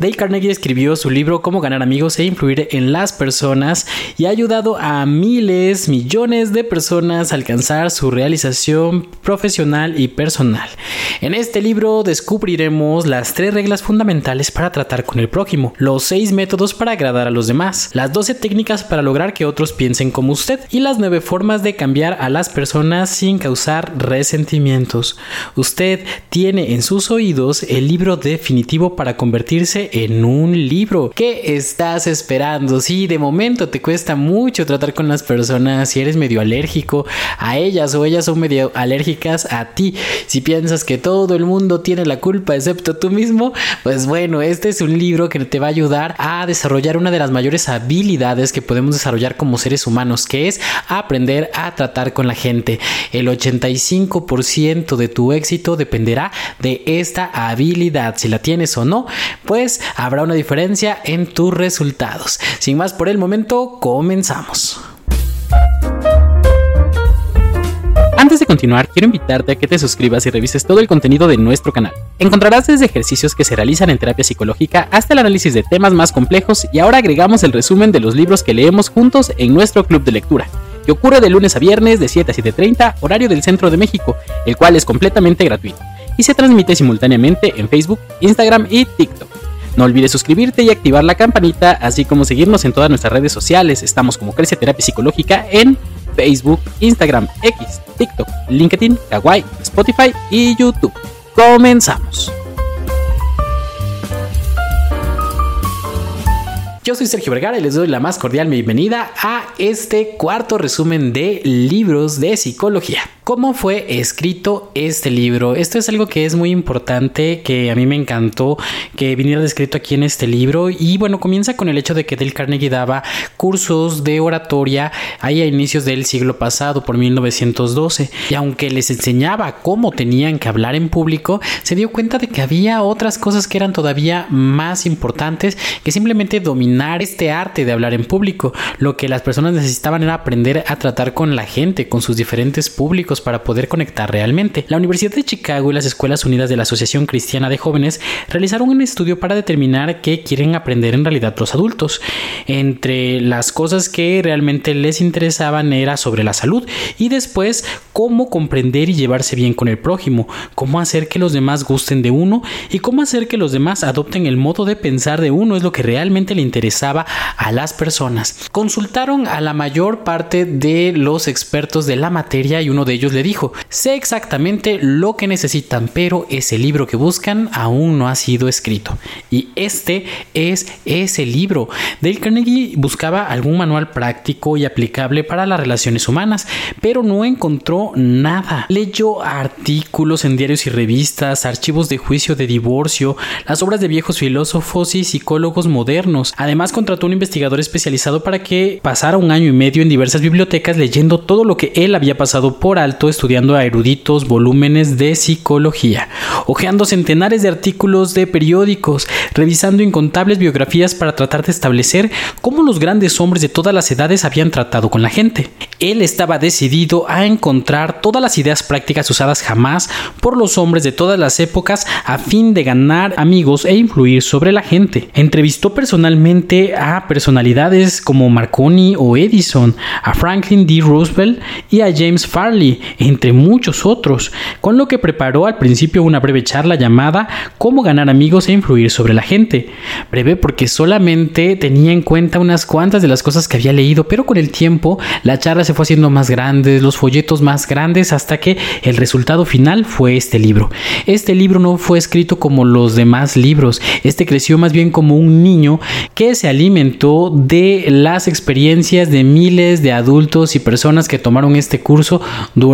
Dale Carnegie escribió su libro Cómo ganar amigos e influir en las personas y ha ayudado a miles, millones de personas a alcanzar su realización profesional y personal. En este libro descubriremos las tres reglas fundamentales para tratar con el prójimo, los seis métodos para agradar a los demás, las 12 técnicas para lograr que otros piensen como usted y las nueve formas de cambiar a las personas sin causar resentimientos. Usted tiene en sus oídos el libro definitivo para convertirse en un libro. ¿Qué estás esperando? Si de momento te cuesta mucho tratar con las personas, si eres medio alérgico a ellas o ellas son medio alérgicas a ti, si piensas que todo el mundo tiene la culpa excepto tú mismo, pues bueno, este es un libro que te va a ayudar a desarrollar una de las mayores habilidades que podemos desarrollar como seres humanos, que es aprender a tratar con la gente. El 85% de tu éxito dependerá de esta habilidad. Si la tienes o no, pues habrá una diferencia en tus resultados. Sin más por el momento, comenzamos. Antes de continuar, quiero invitarte a que te suscribas y revises todo el contenido de nuestro canal. Encontrarás desde ejercicios que se realizan en terapia psicológica hasta el análisis de temas más complejos y ahora agregamos el resumen de los libros que leemos juntos en nuestro club de lectura, que ocurre de lunes a viernes de 7 a 7.30 horario del centro de México, el cual es completamente gratuito y se transmite simultáneamente en Facebook, Instagram y TikTok. No olvides suscribirte y activar la campanita, así como seguirnos en todas nuestras redes sociales. Estamos como Crece Terapia Psicológica en Facebook, Instagram, X, TikTok, LinkedIn, Kawaii, Spotify y YouTube. Comenzamos. Yo soy Sergio Vergara y les doy la más cordial bienvenida a este cuarto resumen de libros de psicología cómo fue escrito este libro. Esto es algo que es muy importante, que a mí me encantó que viniera descrito aquí en este libro. Y bueno, comienza con el hecho de que Dale Carnegie daba cursos de oratoria ahí a inicios del siglo pasado, por 1912. Y aunque les enseñaba cómo tenían que hablar en público, se dio cuenta de que había otras cosas que eran todavía más importantes que simplemente dominar este arte de hablar en público. Lo que las personas necesitaban era aprender a tratar con la gente, con sus diferentes públicos para poder conectar realmente. La Universidad de Chicago y las Escuelas Unidas de la Asociación Cristiana de Jóvenes realizaron un estudio para determinar qué quieren aprender en realidad los adultos. Entre las cosas que realmente les interesaban era sobre la salud y después cómo comprender y llevarse bien con el prójimo, cómo hacer que los demás gusten de uno y cómo hacer que los demás adopten el modo de pensar de uno es lo que realmente le interesaba a las personas. Consultaron a la mayor parte de los expertos de la materia y uno de ellos le dijo, sé exactamente lo que necesitan, pero ese libro que buscan aún no ha sido escrito. Y este es ese libro. Dale Carnegie buscaba algún manual práctico y aplicable para las relaciones humanas, pero no encontró nada. Leyó artículos en diarios y revistas, archivos de juicio de divorcio, las obras de viejos filósofos y psicólogos modernos. Además contrató un investigador especializado para que pasara un año y medio en diversas bibliotecas leyendo todo lo que él había pasado por alto estudiando a eruditos volúmenes de psicología, hojeando centenares de artículos de periódicos, revisando incontables biografías para tratar de establecer cómo los grandes hombres de todas las edades habían tratado con la gente. Él estaba decidido a encontrar todas las ideas prácticas usadas jamás por los hombres de todas las épocas a fin de ganar amigos e influir sobre la gente. Entrevistó personalmente a personalidades como Marconi o Edison, a Franklin D. Roosevelt y a James Farley, entre muchos otros, con lo que preparó al principio una breve charla llamada Cómo ganar amigos e influir sobre la gente. Breve porque solamente tenía en cuenta unas cuantas de las cosas que había leído, pero con el tiempo la charla se fue haciendo más grande, los folletos más grandes, hasta que el resultado final fue este libro. Este libro no fue escrito como los demás libros, este creció más bien como un niño que se alimentó de las experiencias de miles de adultos y personas que tomaron este curso durante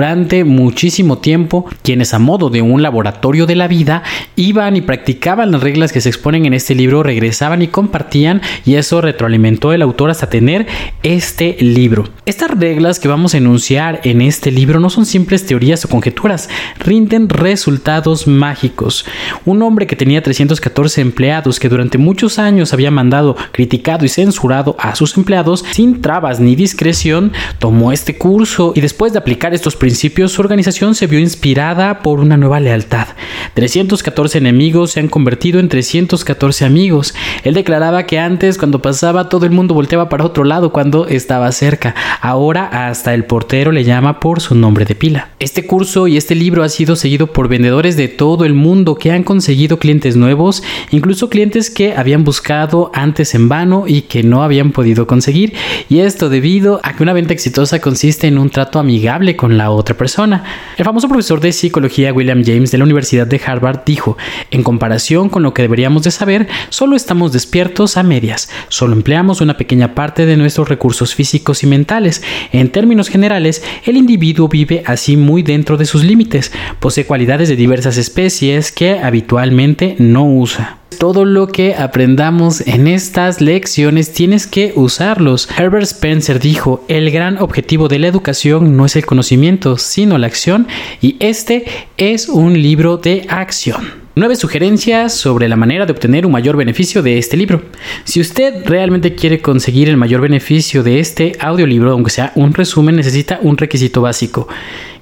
muchísimo tiempo, quienes a modo de un laboratorio de la vida iban y practicaban las reglas que se exponen en este libro, regresaban y compartían y eso retroalimentó el autor hasta tener este libro. Estas reglas que vamos a enunciar en este libro no son simples teorías o conjeturas, rinden resultados mágicos. Un hombre que tenía 314 empleados que durante muchos años había mandado, criticado y censurado a sus empleados sin trabas ni discreción, tomó este curso y después de aplicar estos principios, su organización se vio inspirada por una nueva lealtad. 314 enemigos se han convertido en 314 amigos. Él declaraba que antes, cuando pasaba, todo el mundo volteaba para otro lado cuando estaba cerca. Ahora hasta el portero le llama por su nombre de pila. Este curso y este libro ha sido seguido por vendedores de todo el mundo que han conseguido clientes nuevos, incluso clientes que habían buscado antes en vano y que no habían podido conseguir. Y esto debido a que una venta exitosa consiste en un trato amigable con la otra persona. El famoso profesor de psicología William James de la Universidad de Harvard dijo, en comparación con lo que deberíamos de saber, solo estamos despiertos a medias, solo empleamos una pequeña parte de nuestros recursos físicos y mentales. En términos generales, el individuo vive así muy dentro de sus límites, posee cualidades de diversas especies que habitualmente no usa todo lo que aprendamos en estas lecciones tienes que usarlos. Herbert Spencer dijo, el gran objetivo de la educación no es el conocimiento, sino la acción, y este es un libro de acción. Nueve sugerencias sobre la manera de obtener un mayor beneficio de este libro. Si usted realmente quiere conseguir el mayor beneficio de este audiolibro, aunque sea un resumen, necesita un requisito básico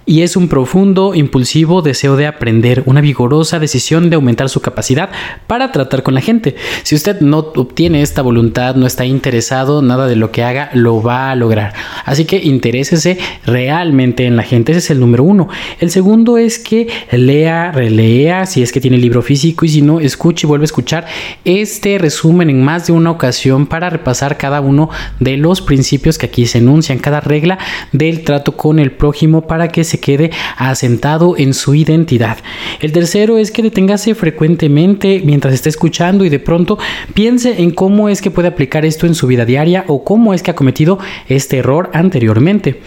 y es un profundo, impulsivo deseo de aprender, una vigorosa decisión de aumentar su capacidad para tratar con la gente. Si usted no obtiene esta voluntad, no está interesado, nada de lo que haga lo va a lograr. Así que interésese realmente en la gente, ese es el número uno. El segundo es que lea, relea, si es que tiene libro físico y si no, escuche y vuelve a escuchar este resumen en más de una ocasión para repasar cada uno de los principios que aquí se enuncian, cada regla del trato con el prójimo para que se quede asentado en su identidad. El tercero es que detengase frecuentemente mientras esté escuchando y de pronto piense en cómo es que puede aplicar esto en su vida diaria o cómo es que ha cometido este error anteriormente.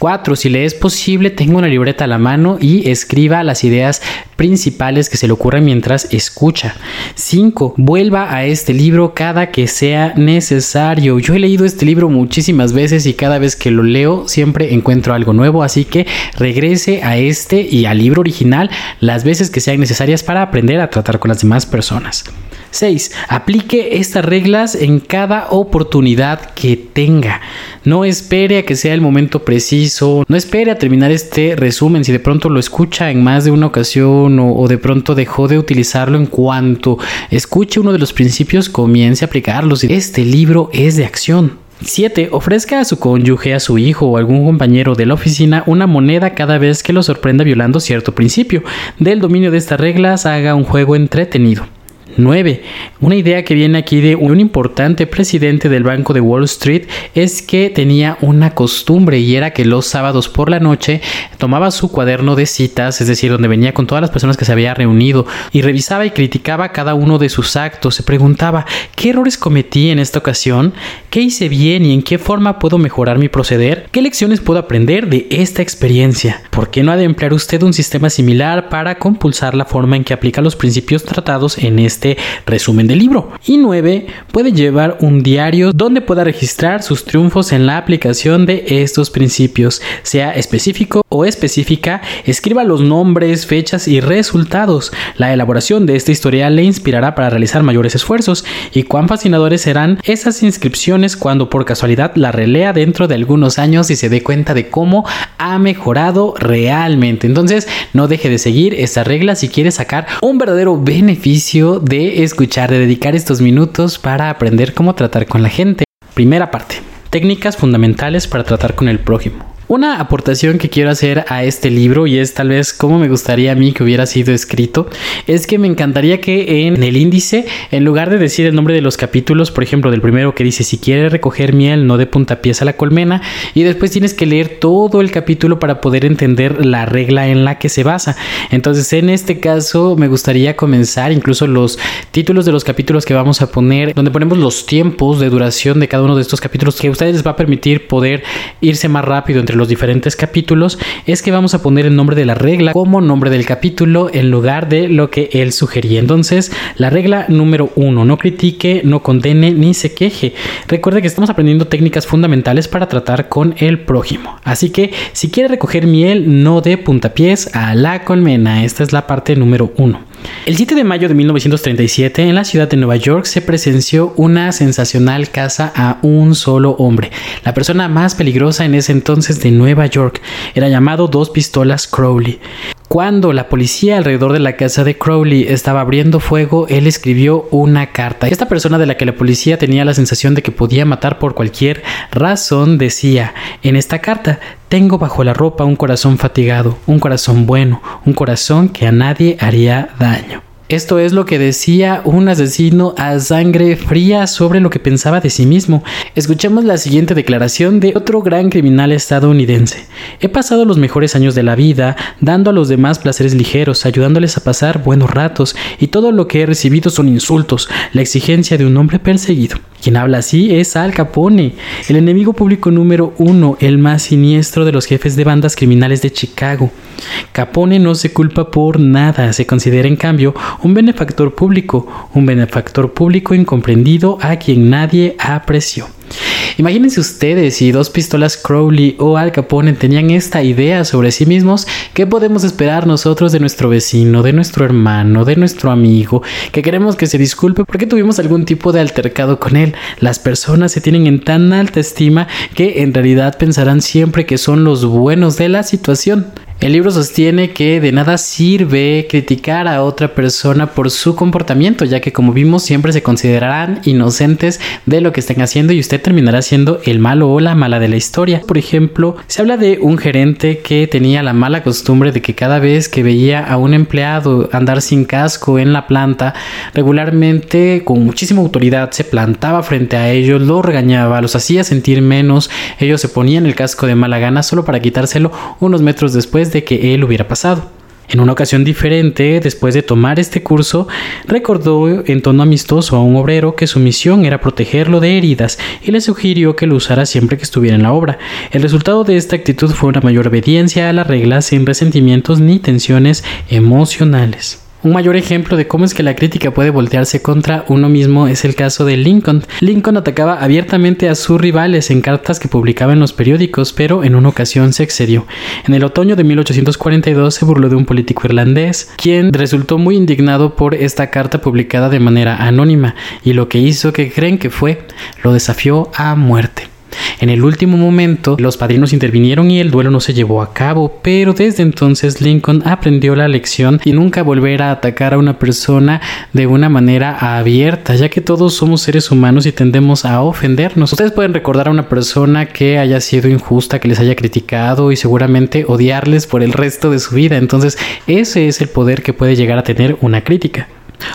4. Si le es posible, tenga una libreta a la mano y escriba las ideas principales que se le ocurran mientras escucha. 5. Vuelva a este libro cada que sea necesario. Yo he leído este libro muchísimas veces y cada vez que lo leo siempre encuentro algo nuevo, así que regrese a este y al libro original las veces que sean necesarias para aprender a tratar con las demás personas. 6. Aplique estas reglas en cada oportunidad que tenga. No espere a que sea el momento preciso. No espere a terminar este resumen. Si de pronto lo escucha en más de una ocasión o, de pronto dejó de utilizarlo en cuanto escuche uno de los principios, comience a aplicarlos. Este libro es de acción. 7. Ofrezca a su cónyuge, a su hijo o algún compañero de la oficina una moneda cada vez que lo sorprenda violando cierto principio. Del dominio de estas reglas haga un juego entretenido. 9. Una idea que viene aquí de un importante presidente del Banco de Wall Street es que tenía una costumbre y era que los sábados por la noche tomaba su cuaderno de citas, es decir, donde venía con todas las personas que se había reunido y revisaba y criticaba cada uno de sus actos. Se preguntaba, ¿qué errores cometí en esta ocasión? ¿Qué hice bien y en qué forma puedo mejorar mi proceder? ¿Qué lecciones puedo aprender de esta experiencia? ¿Por qué no ha de emplear usted un sistema similar para compulsar la forma en que aplica los principios tratados en este este resumen del libro. Y 9. Puede llevar un diario donde pueda registrar sus triunfos en la aplicación de estos principios, sea específico o específica, escriba los nombres, fechas y resultados. La elaboración de este historial le inspirará para realizar mayores esfuerzos y cuán fascinadores serán esas inscripciones cuando por casualidad la relea dentro de algunos años y se dé cuenta de cómo ha mejorado realmente. Entonces, no deje de seguir esta regla si quiere sacar un verdadero beneficio de escuchar, de dedicar estos minutos para aprender cómo tratar con la gente. Primera parte. Técnicas fundamentales para tratar con el prójimo. Una aportación que quiero hacer a este libro y es tal vez cómo me gustaría a mí que hubiera sido escrito es que me encantaría que en el índice en lugar de decir el nombre de los capítulos por ejemplo del primero que dice si quiere recoger miel no de puntapiés a la colmena y después tienes que leer todo el capítulo para poder entender la regla en la que se basa. Entonces en este caso me gustaría comenzar incluso los títulos de los capítulos que vamos a poner donde ponemos los tiempos de duración de cada uno de estos capítulos que a ustedes les va a permitir poder irse más rápido entre los diferentes capítulos es que vamos a poner el nombre de la regla como nombre del capítulo en lugar de lo que él sugería. Entonces, la regla número uno, no critique, no condene ni se queje. Recuerde que estamos aprendiendo técnicas fundamentales para tratar con el prójimo. Así que, si quiere recoger miel, no dé puntapiés a la colmena. Esta es la parte número uno. El 7 de mayo de 1937 en la ciudad de Nueva York se presenció una sensacional caza a un solo hombre, la persona más peligrosa en ese entonces de Nueva York. Era llamado Dos Pistolas Crowley. Cuando la policía alrededor de la casa de Crowley estaba abriendo fuego, él escribió una carta. Esta persona de la que la policía tenía la sensación de que podía matar por cualquier razón decía en esta carta, tengo bajo la ropa un corazón fatigado, un corazón bueno, un corazón que a nadie haría daño. Esto es lo que decía un asesino a sangre fría sobre lo que pensaba de sí mismo. Escuchemos la siguiente declaración de otro gran criminal estadounidense. He pasado los mejores años de la vida dando a los demás placeres ligeros, ayudándoles a pasar buenos ratos, y todo lo que he recibido son insultos, la exigencia de un hombre perseguido. Quien habla así es Al Capone, el enemigo público número uno, el más siniestro de los jefes de bandas criminales de Chicago. Capone no se culpa por nada, se considera en cambio un benefactor público, un benefactor público incomprendido a quien nadie apreció. Imagínense ustedes si dos pistolas Crowley o Al Capone tenían esta idea sobre sí mismos, ¿qué podemos esperar nosotros de nuestro vecino, de nuestro hermano, de nuestro amigo, que queremos que se disculpe porque tuvimos algún tipo de altercado con él? Las personas se tienen en tan alta estima que en realidad pensarán siempre que son los buenos de la situación. El libro sostiene que de nada sirve criticar a otra persona por su comportamiento, ya que como vimos siempre se considerarán inocentes de lo que estén haciendo y usted terminará siendo el malo o la mala de la historia. Por ejemplo, se habla de un gerente que tenía la mala costumbre de que cada vez que veía a un empleado andar sin casco en la planta, regularmente con muchísima autoridad se plantaba frente a ellos, los regañaba, los hacía sentir menos, ellos se ponían el casco de mala gana solo para quitárselo unos metros después de que él hubiera pasado. En una ocasión diferente, después de tomar este curso, recordó en tono amistoso a un obrero que su misión era protegerlo de heridas y le sugirió que lo usara siempre que estuviera en la obra. El resultado de esta actitud fue una mayor obediencia a las reglas sin resentimientos ni tensiones emocionales. Un mayor ejemplo de cómo es que la crítica puede voltearse contra uno mismo es el caso de Lincoln. Lincoln atacaba abiertamente a sus rivales en cartas que publicaba en los periódicos, pero en una ocasión se excedió. En el otoño de 1842 se burló de un político irlandés, quien resultó muy indignado por esta carta publicada de manera anónima, y lo que hizo que creen que fue, lo desafió a muerte. En el último momento, los padrinos intervinieron y el duelo no se llevó a cabo, pero desde entonces Lincoln aprendió la lección y nunca volverá a atacar a una persona de una manera abierta, ya que todos somos seres humanos y tendemos a ofendernos. Ustedes pueden recordar a una persona que haya sido injusta, que les haya criticado y seguramente odiarles por el resto de su vida. Entonces, ese es el poder que puede llegar a tener una crítica.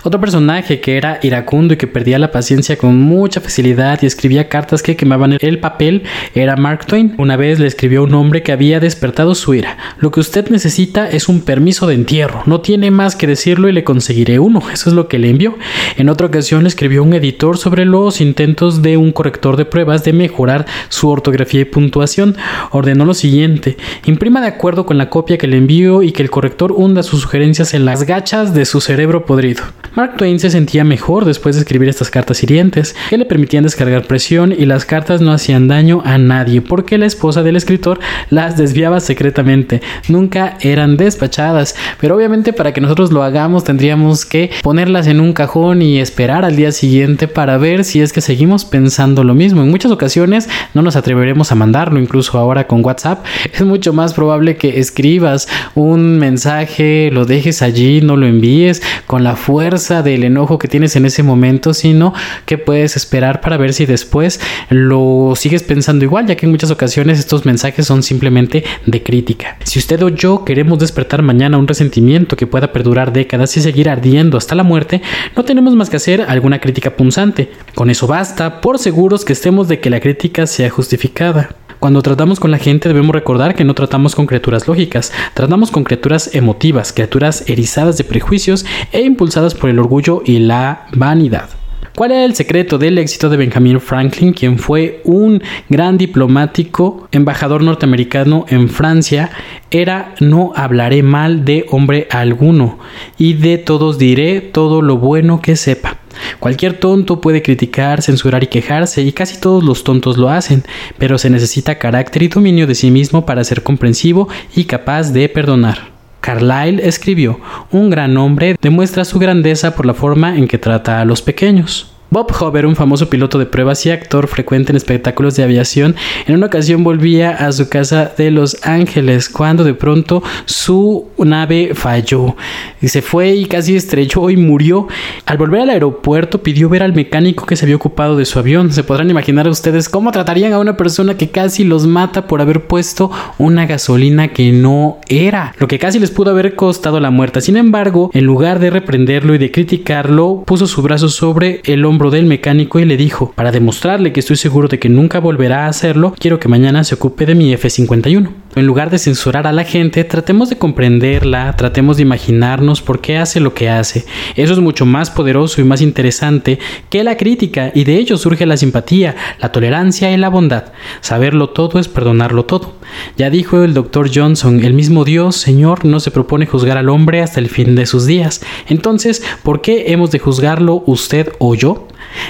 Otro personaje que era iracundo y que perdía la paciencia con mucha facilidad y escribía cartas que quemaban el papel era Mark Twain. Una vez le escribió un hombre que había despertado su ira. Lo que usted necesita es un permiso de entierro. No tiene más que decirlo y le conseguiré uno. Eso es lo que le envió. En otra ocasión le escribió un editor sobre los intentos de un corrector de pruebas de mejorar su ortografía y puntuación. Ordenó lo siguiente. Imprima de acuerdo con la copia que le envió y que el corrector hunda sus sugerencias en las gachas de su cerebro podrido. Mark Twain se sentía mejor después de escribir estas cartas hirientes, que le permitían descargar presión y las cartas no hacían daño a nadie porque la esposa del escritor las desviaba secretamente, nunca eran despachadas, pero obviamente para que nosotros lo hagamos tendríamos que ponerlas en un cajón y esperar al día siguiente para ver si es que seguimos pensando lo mismo. En muchas ocasiones no nos atreveremos a mandarlo, incluso ahora con WhatsApp es mucho más probable que escribas un mensaje, lo dejes allí, no lo envíes con la fuerza del enojo que tienes en ese momento, sino que puedes esperar para ver si después lo sigues pensando igual, ya que en muchas ocasiones estos mensajes son simplemente de crítica. Si usted o yo queremos despertar mañana un resentimiento que pueda perdurar décadas y seguir ardiendo hasta la muerte, no tenemos más que hacer alguna crítica punzante. Con eso basta, por seguros que estemos de que la crítica sea justificada. Cuando tratamos con la gente debemos recordar que no tratamos con criaturas lógicas, tratamos con criaturas emotivas, criaturas erizadas de prejuicios e impulsadas por el orgullo y la vanidad. ¿Cuál era el secreto del éxito de Benjamin Franklin, quien fue un gran diplomático, embajador norteamericano en Francia? Era no hablaré mal de hombre alguno y de todos diré todo lo bueno que sepa. Cualquier tonto puede criticar, censurar y quejarse, y casi todos los tontos lo hacen, pero se necesita carácter y dominio de sí mismo para ser comprensivo y capaz de perdonar. Carlyle escribió, un gran hombre demuestra su grandeza por la forma en que trata a los pequeños. Bob Hover, un famoso piloto de pruebas y actor frecuente en espectáculos de aviación, en una ocasión volvía a su casa de Los Ángeles cuando de pronto su nave falló. Y se fue y casi estrelló y murió. Al volver al aeropuerto pidió ver al mecánico que se había ocupado de su avión. Se podrán imaginar ustedes cómo tratarían a una persona que casi los mata por haber puesto una gasolina que no era, lo que casi les pudo haber costado la muerte. Sin embargo, en lugar de reprenderlo y de criticarlo, puso su brazo sobre el hombro del mecánico y le dijo, para demostrarle que estoy seguro de que nunca volverá a hacerlo, quiero que mañana se ocupe de mi F-51. En lugar de censurar a la gente, tratemos de comprenderla, tratemos de imaginarnos por qué hace lo que hace. Eso es mucho más poderoso y más interesante que la crítica y de ello surge la simpatía, la tolerancia y la bondad. Saberlo todo es perdonarlo todo. Ya dijo el doctor Johnson, el mismo Dios, Señor, no se propone juzgar al hombre hasta el fin de sus días. Entonces, ¿por qué hemos de juzgarlo usted o yo?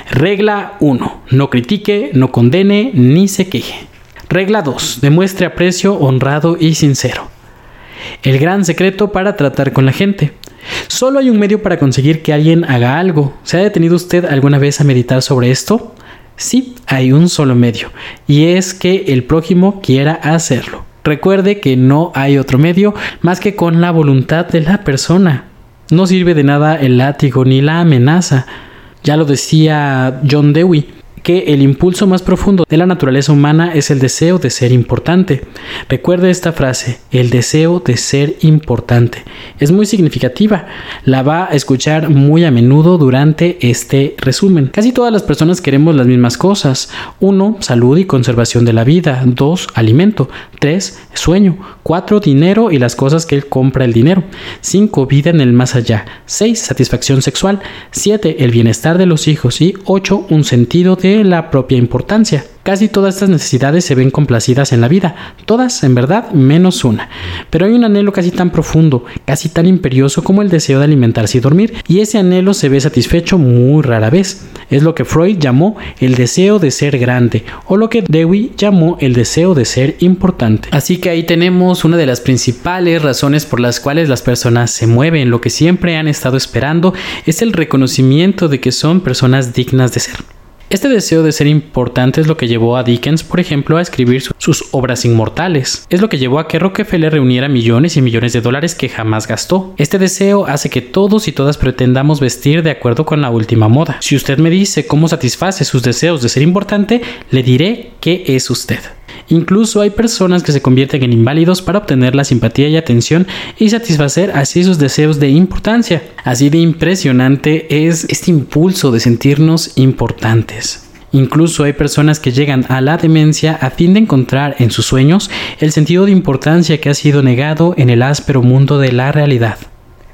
Regla 1. No critique, no condene, ni se queje. Regla 2. Demuestre aprecio honrado y sincero. El gran secreto para tratar con la gente. Solo hay un medio para conseguir que alguien haga algo. ¿Se ha detenido usted alguna vez a meditar sobre esto? Sí, hay un solo medio, y es que el prójimo quiera hacerlo. Recuerde que no hay otro medio más que con la voluntad de la persona. No sirve de nada el látigo ni la amenaza. Ya lo decía John Dewey, que el impulso más profundo de la naturaleza humana es el deseo de ser importante. Recuerde esta frase, el deseo de ser importante. Es muy significativa. La va a escuchar muy a menudo durante este resumen. Casi todas las personas queremos las mismas cosas. 1. Salud y conservación de la vida. 2. Alimento. 3. Sueño. 4. Dinero y las cosas que él compra el dinero. 5. Vida en el más allá. 6. Satisfacción sexual. 7. El bienestar de los hijos. Y 8. Un sentido de la propia importancia. Casi todas estas necesidades se ven complacidas en la vida, todas en verdad menos una. Pero hay un anhelo casi tan profundo, casi tan imperioso como el deseo de alimentarse y dormir, y ese anhelo se ve satisfecho muy rara vez. Es lo que Freud llamó el deseo de ser grande, o lo que Dewey llamó el deseo de ser importante. Así que ahí tenemos una de las principales razones por las cuales las personas se mueven, lo que siempre han estado esperando es el reconocimiento de que son personas dignas de ser. Este deseo de ser importante es lo que llevó a Dickens, por ejemplo, a escribir sus obras inmortales. Es lo que llevó a que Rockefeller reuniera millones y millones de dólares que jamás gastó. Este deseo hace que todos y todas pretendamos vestir de acuerdo con la última moda. Si usted me dice cómo satisface sus deseos de ser importante, le diré qué es usted. Incluso hay personas que se convierten en inválidos para obtener la simpatía y atención y satisfacer así sus deseos de importancia. Así de impresionante es este impulso de sentirnos importantes. Incluso hay personas que llegan a la demencia a fin de encontrar en sus sueños el sentido de importancia que ha sido negado en el áspero mundo de la realidad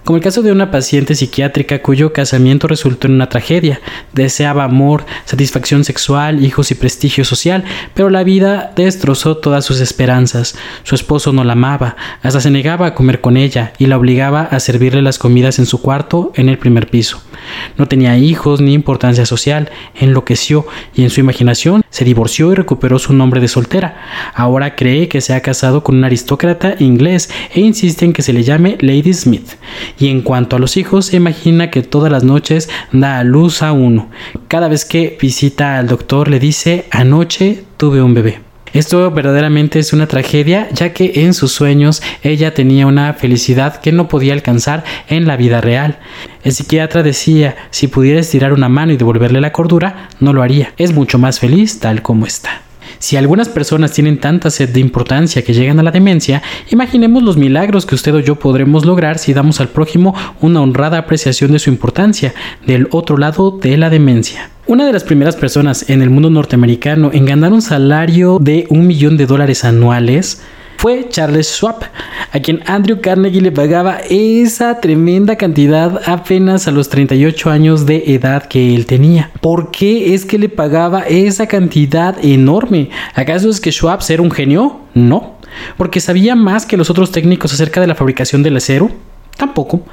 como el caso de una paciente psiquiátrica cuyo casamiento resultó en una tragedia. Deseaba amor, satisfacción sexual, hijos y prestigio social, pero la vida destrozó todas sus esperanzas. Su esposo no la amaba, hasta se negaba a comer con ella y la obligaba a servirle las comidas en su cuarto en el primer piso. No tenía hijos ni importancia social, enloqueció y en su imaginación se divorció y recuperó su nombre de soltera. Ahora cree que se ha casado con un aristócrata inglés e insiste en que se le llame Lady Smith y en cuanto a los hijos, se imagina que todas las noches da a luz a uno. Cada vez que visita al doctor le dice, anoche tuve un bebé. Esto verdaderamente es una tragedia, ya que en sus sueños ella tenía una felicidad que no podía alcanzar en la vida real. El psiquiatra decía, si pudiera estirar una mano y devolverle la cordura, no lo haría. Es mucho más feliz tal como está. Si algunas personas tienen tanta sed de importancia que llegan a la demencia, imaginemos los milagros que usted o yo podremos lograr si damos al prójimo una honrada apreciación de su importancia del otro lado de la demencia. Una de las primeras personas en el mundo norteamericano en ganar un salario de un millón de dólares anuales fue Charles Schwab, a quien Andrew Carnegie le pagaba esa tremenda cantidad apenas a los 38 años de edad que él tenía. ¿Por qué es que le pagaba esa cantidad enorme? ¿Acaso es que Schwab era un genio? No. ¿Porque sabía más que los otros técnicos acerca de la fabricación del acero? Tampoco.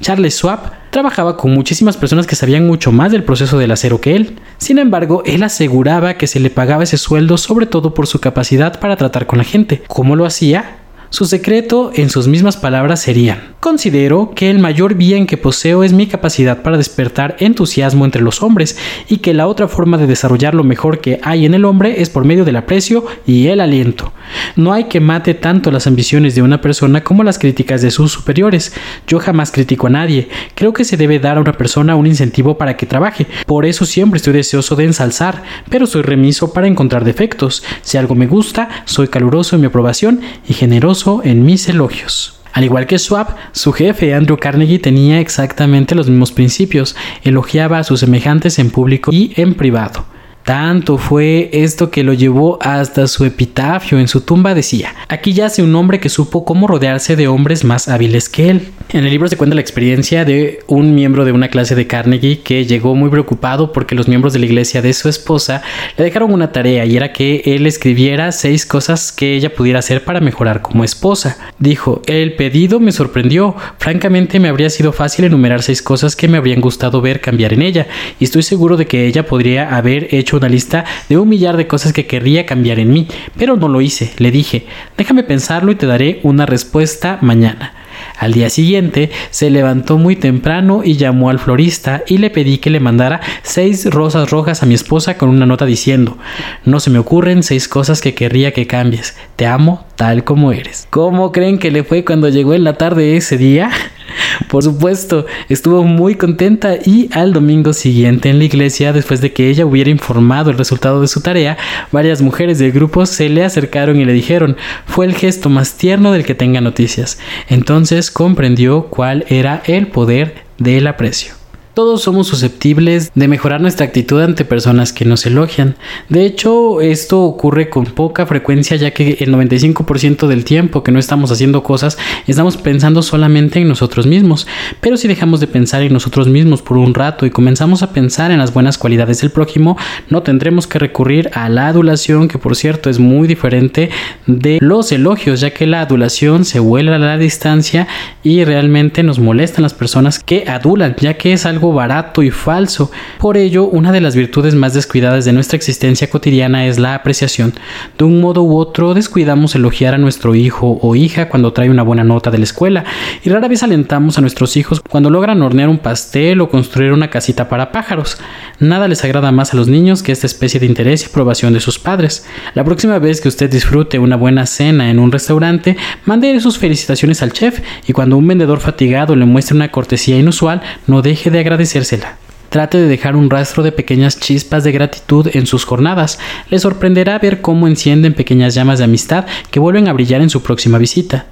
Charles Schwab trabajaba con muchísimas personas que sabían mucho más del proceso del acero que él. Sin embargo, él aseguraba que se le pagaba ese sueldo sobre todo por su capacidad para tratar con la gente. ¿Cómo lo hacía? Su secreto, en sus mismas palabras, serían, considero que el mayor bien que poseo es mi capacidad para despertar entusiasmo entre los hombres y que la otra forma de desarrollar lo mejor que hay en el hombre es por medio del aprecio y el aliento. No hay que mate tanto las ambiciones de una persona como las críticas de sus superiores. Yo jamás critico a nadie. Creo que se debe dar a una persona un incentivo para que trabaje. Por eso siempre estoy deseoso de ensalzar, pero soy remiso para encontrar defectos. Si algo me gusta, soy caluroso en mi aprobación y generoso en mis elogios. Al igual que Schwab, su jefe Andrew Carnegie tenía exactamente los mismos principios, elogiaba a sus semejantes en público y en privado. Tanto fue esto que lo llevó hasta su epitafio. En su tumba decía, aquí yace un hombre que supo cómo rodearse de hombres más hábiles que él. En el libro se cuenta la experiencia de un miembro de una clase de Carnegie que llegó muy preocupado porque los miembros de la iglesia de su esposa le dejaron una tarea y era que él escribiera seis cosas que ella pudiera hacer para mejorar como esposa. Dijo, el pedido me sorprendió. Francamente me habría sido fácil enumerar seis cosas que me habrían gustado ver cambiar en ella y estoy seguro de que ella podría haber hecho una lista de un millar de cosas que querría cambiar en mí, pero no lo hice. Le dije, déjame pensarlo y te daré una respuesta mañana. Al día siguiente se levantó muy temprano y llamó al florista y le pedí que le mandara seis rosas rojas a mi esposa con una nota diciendo No se me ocurren seis cosas que querría que cambies. Te amo tal como eres. ¿Cómo creen que le fue cuando llegó en la tarde ese día? Por supuesto, estuvo muy contenta y al domingo siguiente en la iglesia, después de que ella hubiera informado el resultado de su tarea, varias mujeres del grupo se le acercaron y le dijeron, fue el gesto más tierno del que tenga noticias. Entonces comprendió cuál era el poder del aprecio. Todos somos susceptibles de mejorar nuestra actitud ante personas que nos elogian. De hecho, esto ocurre con poca frecuencia ya que el 95% del tiempo que no estamos haciendo cosas estamos pensando solamente en nosotros mismos. Pero si dejamos de pensar en nosotros mismos por un rato y comenzamos a pensar en las buenas cualidades del prójimo, no tendremos que recurrir a la adulación, que por cierto es muy diferente de los elogios, ya que la adulación se vuelve a la distancia y realmente nos molestan las personas que adulan, ya que es algo barato y falso. Por ello, una de las virtudes más descuidadas de nuestra existencia cotidiana es la apreciación. De un modo u otro, descuidamos elogiar a nuestro hijo o hija cuando trae una buena nota de la escuela, y rara vez alentamos a nuestros hijos cuando logran hornear un pastel o construir una casita para pájaros. Nada les agrada más a los niños que esta especie de interés y aprobación de sus padres. La próxima vez que usted disfrute una buena cena en un restaurante, mande sus felicitaciones al chef y cuando un vendedor fatigado le muestre una cortesía inusual, no deje de agradecérsela. Trate de dejar un rastro de pequeñas chispas de gratitud en sus jornadas. Le sorprenderá ver cómo encienden pequeñas llamas de amistad que vuelven a brillar en su próxima visita.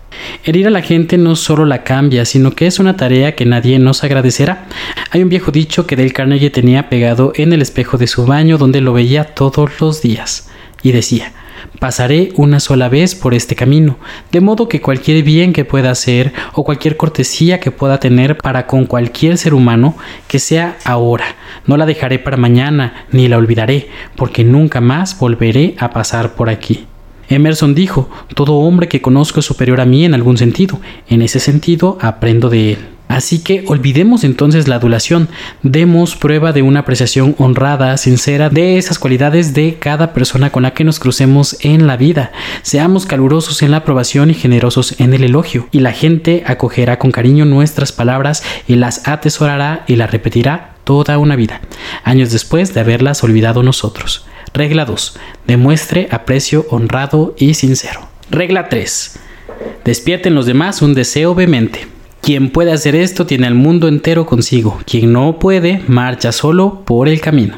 Herir a la gente no solo la cambia, sino que es una tarea que nadie nos agradecerá. Hay un viejo dicho que Dale Carnegie tenía pegado en el espejo de su baño donde lo veía todos los días, y decía Pasaré una sola vez por este camino, de modo que cualquier bien que pueda hacer o cualquier cortesía que pueda tener para con cualquier ser humano, que sea ahora. No la dejaré para mañana, ni la olvidaré, porque nunca más volveré a pasar por aquí. Emerson dijo, todo hombre que conozco es superior a mí en algún sentido, en ese sentido aprendo de él. Así que olvidemos entonces la adulación, demos prueba de una apreciación honrada, sincera de esas cualidades de cada persona con la que nos crucemos en la vida. Seamos calurosos en la aprobación y generosos en el elogio, y la gente acogerá con cariño nuestras palabras y las atesorará y las repetirá toda una vida, años después de haberlas olvidado nosotros. Regla 2. Demuestre aprecio honrado y sincero. Regla 3. Despierten los demás un deseo vehemente. Quien puede hacer esto tiene al mundo entero consigo. Quien no puede, marcha solo por el camino.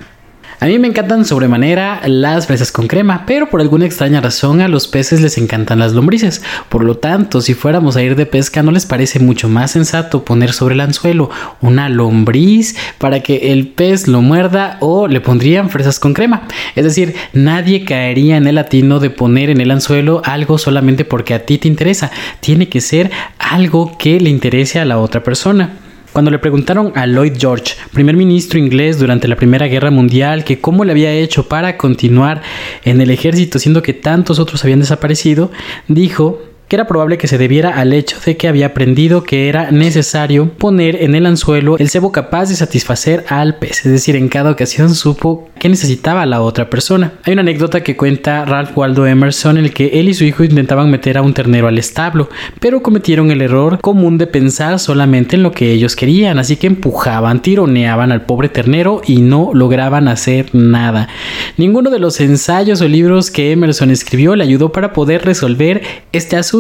A mí me encantan sobremanera las fresas con crema, pero por alguna extraña razón a los peces les encantan las lombrices. Por lo tanto, si fuéramos a ir de pesca, ¿no les parece mucho más sensato poner sobre el anzuelo una lombriz para que el pez lo muerda o le pondrían fresas con crema? Es decir, nadie caería en el latino de poner en el anzuelo algo solamente porque a ti te interesa. Tiene que ser algo que le interese a la otra persona. Cuando le preguntaron a Lloyd George, primer ministro inglés durante la Primera Guerra Mundial, que cómo le había hecho para continuar en el ejército siendo que tantos otros habían desaparecido, dijo que era probable que se debiera al hecho de que había aprendido que era necesario poner en el anzuelo el cebo capaz de satisfacer al pez, es decir, en cada ocasión supo que necesitaba la otra persona. Hay una anécdota que cuenta Ralph Waldo Emerson en el que él y su hijo intentaban meter a un ternero al establo, pero cometieron el error común de pensar solamente en lo que ellos querían, así que empujaban, tironeaban al pobre ternero y no lograban hacer nada. Ninguno de los ensayos o libros que Emerson escribió le ayudó para poder resolver este asunto,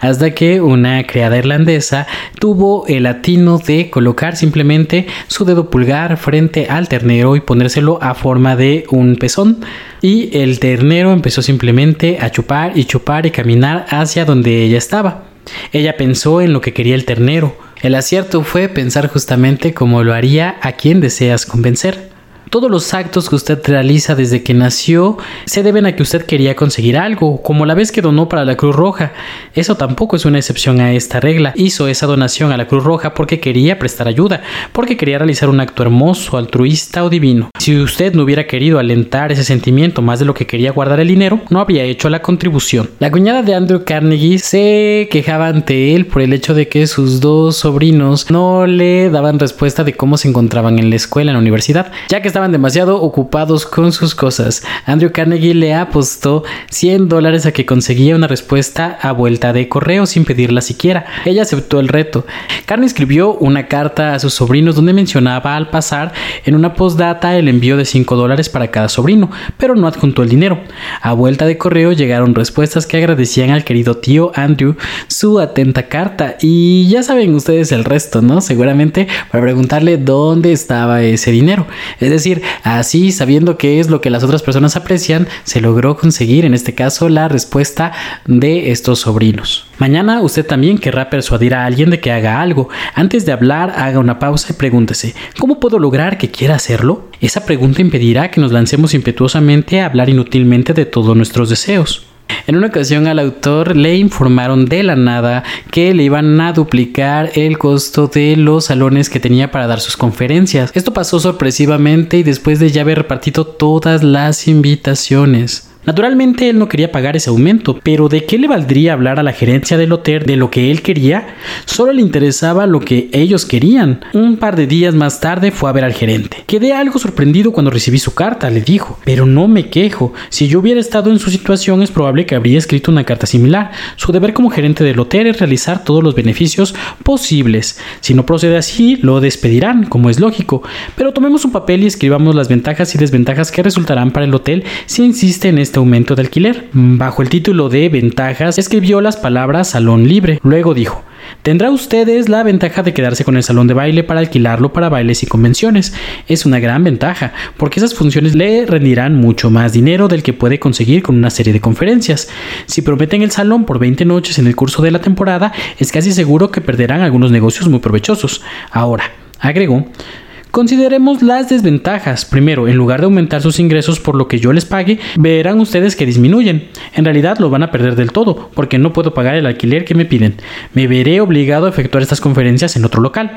hasta que una criada irlandesa tuvo el atino de colocar simplemente su dedo pulgar frente al ternero y ponérselo a forma de un pezón y el ternero empezó simplemente a chupar y chupar y caminar hacia donde ella estaba. Ella pensó en lo que quería el ternero. El acierto fue pensar justamente como lo haría a quien deseas convencer. Todos los actos que usted realiza desde que nació se deben a que usted quería conseguir algo, como la vez que donó para la Cruz Roja. Eso tampoco es una excepción a esta regla. Hizo esa donación a la Cruz Roja porque quería prestar ayuda, porque quería realizar un acto hermoso, altruista o divino. Si usted no hubiera querido alentar ese sentimiento más de lo que quería guardar el dinero, no habría hecho la contribución. La cuñada de Andrew Carnegie se quejaba ante él por el hecho de que sus dos sobrinos no le daban respuesta de cómo se encontraban en la escuela, en la universidad, ya que estaban demasiado ocupados con sus cosas. Andrew Carnegie le apostó 100 dólares a que conseguía una respuesta a vuelta de correo sin pedirla siquiera. Ella aceptó el reto. Carnegie escribió una carta a sus sobrinos donde mencionaba al pasar en una postdata el envío de 5 dólares para cada sobrino, pero no adjuntó el dinero. A vuelta de correo llegaron respuestas que agradecían al querido tío Andrew su atenta carta y ya saben ustedes el resto, ¿no? Seguramente para preguntarle dónde estaba ese dinero. Es decir, así sabiendo qué es lo que las otras personas aprecian, se logró conseguir en este caso la respuesta de estos sobrinos. Mañana usted también querrá persuadir a alguien de que haga algo. Antes de hablar, haga una pausa y pregúntese, ¿cómo puedo lograr que quiera hacerlo? Esa pregunta impedirá que nos lancemos impetuosamente a hablar inútilmente de todos nuestros deseos. En una ocasión al autor le informaron de la nada que le iban a duplicar el costo de los salones que tenía para dar sus conferencias. Esto pasó sorpresivamente y después de ya haber repartido todas las invitaciones. Naturalmente él no quería pagar ese aumento, pero ¿de qué le valdría hablar a la gerencia del hotel de lo que él quería? Solo le interesaba lo que ellos querían. Un par de días más tarde fue a ver al gerente. Quedé algo sorprendido cuando recibí su carta, le dijo, pero no me quejo. Si yo hubiera estado en su situación es probable que habría escrito una carta similar. Su deber como gerente del hotel es realizar todos los beneficios posibles. Si no procede así, lo despedirán, como es lógico. Pero tomemos un papel y escribamos las ventajas y desventajas que resultarán para el hotel si insiste en este este aumento de alquiler. Bajo el título de Ventajas, escribió las palabras Salón Libre. Luego dijo, Tendrá ustedes la ventaja de quedarse con el salón de baile para alquilarlo para bailes y convenciones. Es una gran ventaja, porque esas funciones le rendirán mucho más dinero del que puede conseguir con una serie de conferencias. Si prometen el salón por 20 noches en el curso de la temporada, es casi seguro que perderán algunos negocios muy provechosos. Ahora, agregó, Consideremos las desventajas. Primero, en lugar de aumentar sus ingresos por lo que yo les pague, verán ustedes que disminuyen. En realidad lo van a perder del todo, porque no puedo pagar el alquiler que me piden. Me veré obligado a efectuar estas conferencias en otro local.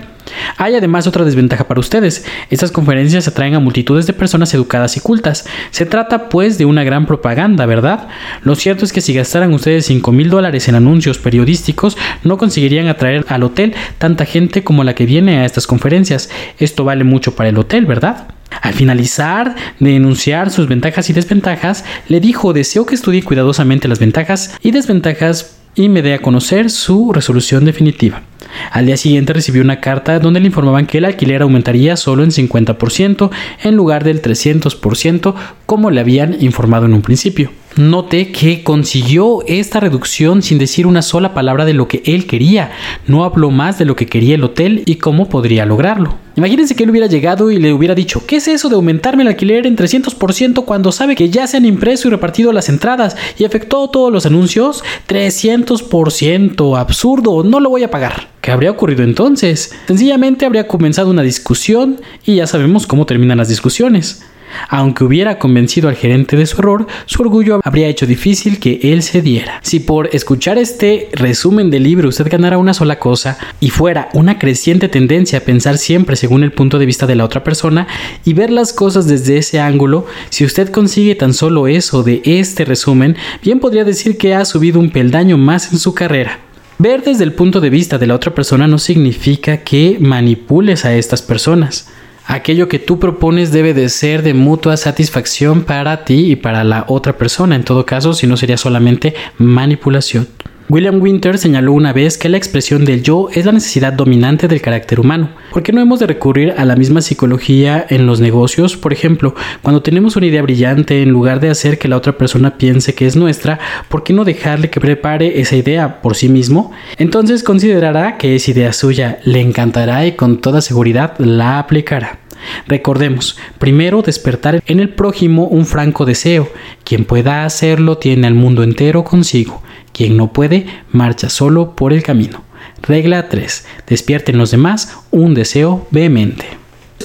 Hay además otra desventaja para ustedes. Estas conferencias atraen a multitudes de personas educadas y cultas. Se trata pues de una gran propaganda, ¿verdad? Lo cierto es que si gastaran ustedes 5 mil dólares en anuncios periodísticos, no conseguirían atraer al hotel tanta gente como la que viene a estas conferencias. Esto vale mucho para el hotel, ¿verdad? Al finalizar de enunciar sus ventajas y desventajas, le dijo deseo que estudie cuidadosamente las ventajas y desventajas y me dé a conocer su resolución definitiva. Al día siguiente recibió una carta donde le informaban que el alquiler aumentaría solo en 50% en lugar del 300% como le habían informado en un principio. Note que consiguió esta reducción sin decir una sola palabra de lo que él quería. No habló más de lo que quería el hotel y cómo podría lograrlo. Imagínense que él hubiera llegado y le hubiera dicho, ¿qué es eso de aumentarme el alquiler en 300% cuando sabe que ya se han impreso y repartido las entradas y efectuó todos los anuncios? 300%, absurdo, no lo voy a pagar. ¿Qué habría ocurrido entonces? Sencillamente habría comenzado una discusión y ya sabemos cómo terminan las discusiones. Aunque hubiera convencido al gerente de su error, su orgullo habría hecho difícil que él se diera. Si por escuchar este resumen del libro usted ganara una sola cosa y fuera una creciente tendencia a pensar siempre según el punto de vista de la otra persona y ver las cosas desde ese ángulo, si usted consigue tan solo eso de este resumen, bien podría decir que ha subido un peldaño más en su carrera. Ver desde el punto de vista de la otra persona no significa que manipules a estas personas. Aquello que tú propones debe de ser de mutua satisfacción para ti y para la otra persona. En todo caso, si no sería solamente manipulación. William Winter señaló una vez que la expresión del yo es la necesidad dominante del carácter humano. ¿Por qué no hemos de recurrir a la misma psicología en los negocios? Por ejemplo, cuando tenemos una idea brillante, en lugar de hacer que la otra persona piense que es nuestra, ¿por qué no dejarle que prepare esa idea por sí mismo? Entonces considerará que es idea suya, le encantará y con toda seguridad la aplicará. Recordemos, primero despertar en el prójimo un franco deseo. Quien pueda hacerlo tiene al mundo entero consigo. Quien no puede, marcha solo por el camino. Regla 3. Despierten los demás un deseo vehemente.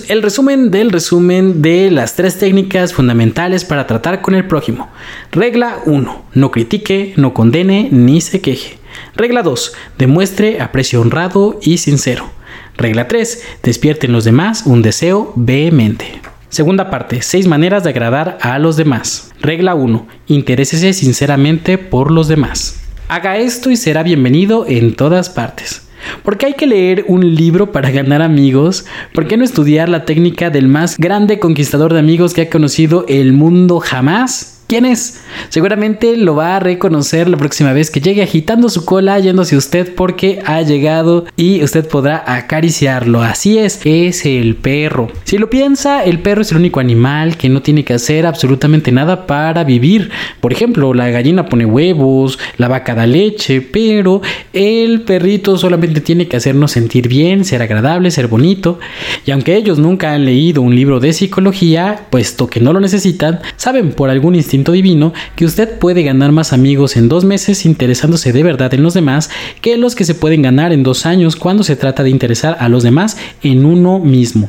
El resumen del resumen de las tres técnicas fundamentales para tratar con el prójimo. Regla 1. No critique, no condene ni se queje. Regla 2. Demuestre aprecio honrado y sincero. Regla 3. Despierten los demás un deseo vehemente. Segunda parte. 6 maneras de agradar a los demás. Regla 1. Interésese sinceramente por los demás. Haga esto y será bienvenido en todas partes. ¿Por qué hay que leer un libro para ganar amigos? ¿Por qué no estudiar la técnica del más grande conquistador de amigos que ha conocido el mundo jamás? Quién es. Seguramente lo va a reconocer la próxima vez que llegue agitando su cola yéndose usted porque ha llegado y usted podrá acariciarlo. Así es, es el perro. Si lo piensa, el perro es el único animal que no tiene que hacer absolutamente nada para vivir. Por ejemplo, la gallina pone huevos, la vaca da leche, pero el perrito solamente tiene que hacernos sentir bien, ser agradable, ser bonito. Y aunque ellos nunca han leído un libro de psicología, puesto que no lo necesitan, saben por algún instinto divino que usted puede ganar más amigos en dos meses interesándose de verdad en los demás que los que se pueden ganar en dos años cuando se trata de interesar a los demás en uno mismo.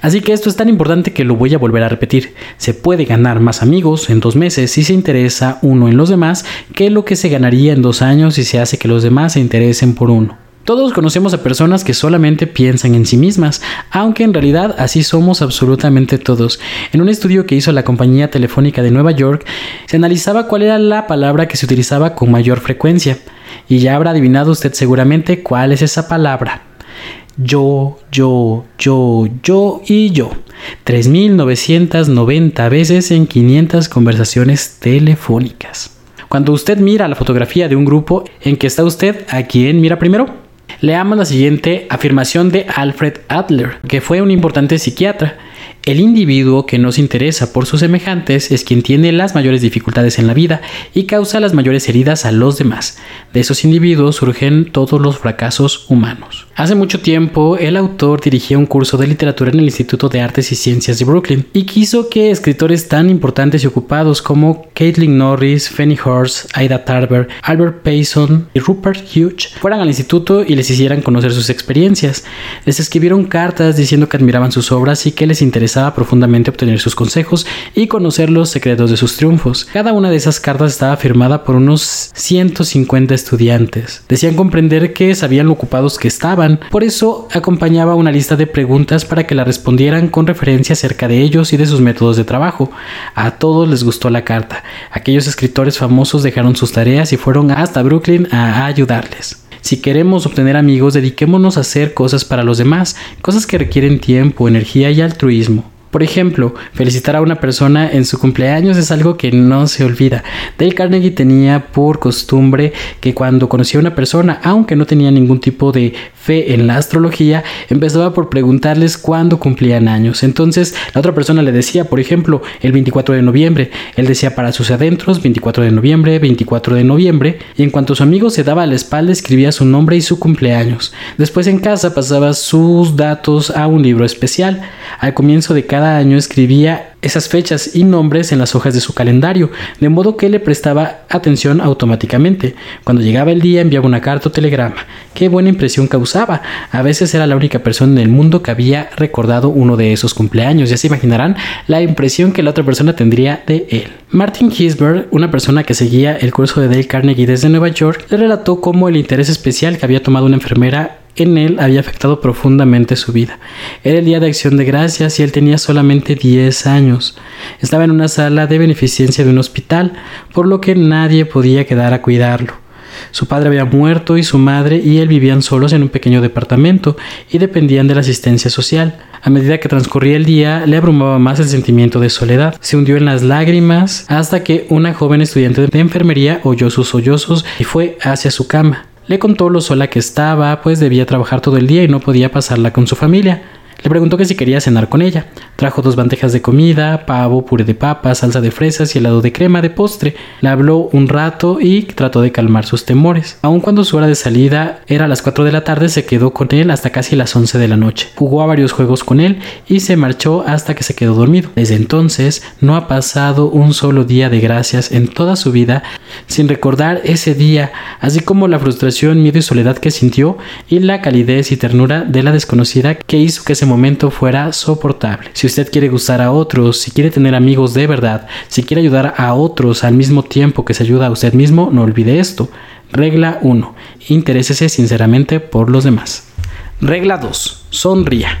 Así que esto es tan importante que lo voy a volver a repetir. Se puede ganar más amigos en dos meses si se interesa uno en los demás que lo que se ganaría en dos años si se hace que los demás se interesen por uno. Todos conocemos a personas que solamente piensan en sí mismas, aunque en realidad así somos absolutamente todos. En un estudio que hizo la compañía telefónica de Nueva York, se analizaba cuál era la palabra que se utilizaba con mayor frecuencia. Y ya habrá adivinado usted seguramente cuál es esa palabra. Yo, yo, yo, yo y yo. 3.990 veces en 500 conversaciones telefónicas. Cuando usted mira la fotografía de un grupo, ¿en que está usted? ¿A quién mira primero? Leamos la siguiente afirmación de Alfred Adler, que fue un importante psiquiatra. El individuo que no se interesa por sus semejantes es quien tiene las mayores dificultades en la vida y causa las mayores heridas a los demás. De esos individuos surgen todos los fracasos humanos. Hace mucho tiempo, el autor dirigía un curso de literatura en el Instituto de Artes y Ciencias de Brooklyn y quiso que escritores tan importantes y ocupados como Caitlin Norris, Fanny Horst, Ida Tarver, Albert Payson y Rupert Hughes fueran al instituto y les hicieran conocer sus experiencias. Les escribieron cartas diciendo que admiraban sus obras y que les interesaba profundamente obtener sus consejos y conocer los secretos de sus triunfos. Cada una de esas cartas estaba firmada por unos 150 estudiantes. Decían comprender que sabían lo ocupados que estaban, por eso acompañaba una lista de preguntas para que la respondieran con referencia acerca de ellos y de sus métodos de trabajo. A todos les gustó la carta. Aquellos escritores famosos dejaron sus tareas y fueron hasta Brooklyn a ayudarles. Si queremos obtener amigos, dediquémonos a hacer cosas para los demás, cosas que requieren tiempo, energía y altruismo. Por ejemplo, felicitar a una persona en su cumpleaños es algo que no se olvida. Dale Carnegie tenía por costumbre que cuando conocía a una persona, aunque no tenía ningún tipo de fe en la astrología, empezaba por preguntarles cuándo cumplían años. Entonces, la otra persona le decía, por ejemplo, el 24 de noviembre. Él decía para sus adentros 24 de noviembre, 24 de noviembre, y en cuanto su amigo se daba a la espalda, escribía su nombre y su cumpleaños. Después en casa pasaba sus datos a un libro especial. Al comienzo de cada cada año escribía esas fechas y nombres en las hojas de su calendario, de modo que le prestaba atención automáticamente. Cuando llegaba el día enviaba una carta o telegrama. Qué buena impresión causaba. A veces era la única persona en el mundo que había recordado uno de esos cumpleaños. Ya se imaginarán la impresión que la otra persona tendría de él. Martin Hisberg, una persona que seguía el curso de Dale Carnegie desde Nueva York, le relató cómo el interés especial que había tomado una enfermera en él había afectado profundamente su vida. Era el día de acción de gracias y él tenía solamente 10 años. Estaba en una sala de beneficencia de un hospital, por lo que nadie podía quedar a cuidarlo. Su padre había muerto y su madre y él vivían solos en un pequeño departamento y dependían de la asistencia social. A medida que transcurría el día, le abrumaba más el sentimiento de soledad. Se hundió en las lágrimas hasta que una joven estudiante de enfermería oyó sus sollozos y fue hacia su cama. Le contó lo sola que estaba, pues debía trabajar todo el día y no podía pasarla con su familia. Le preguntó que si quería cenar con ella. Trajo dos bandejas de comida, pavo, puré de papas, salsa de fresas y helado de crema de postre. Le habló un rato y trató de calmar sus temores. Aun cuando su hora de salida era a las 4 de la tarde, se quedó con él hasta casi las 11 de la noche. Jugó a varios juegos con él y se marchó hasta que se quedó dormido. Desde entonces no ha pasado un solo día de gracias en toda su vida sin recordar ese día, así como la frustración, miedo y soledad que sintió y la calidez y ternura de la desconocida que hizo que se momento fuera soportable. Si usted quiere gustar a otros, si quiere tener amigos de verdad, si quiere ayudar a otros al mismo tiempo que se ayuda a usted mismo, no olvide esto. Regla 1. Interésese sinceramente por los demás. Regla 2. Sonría.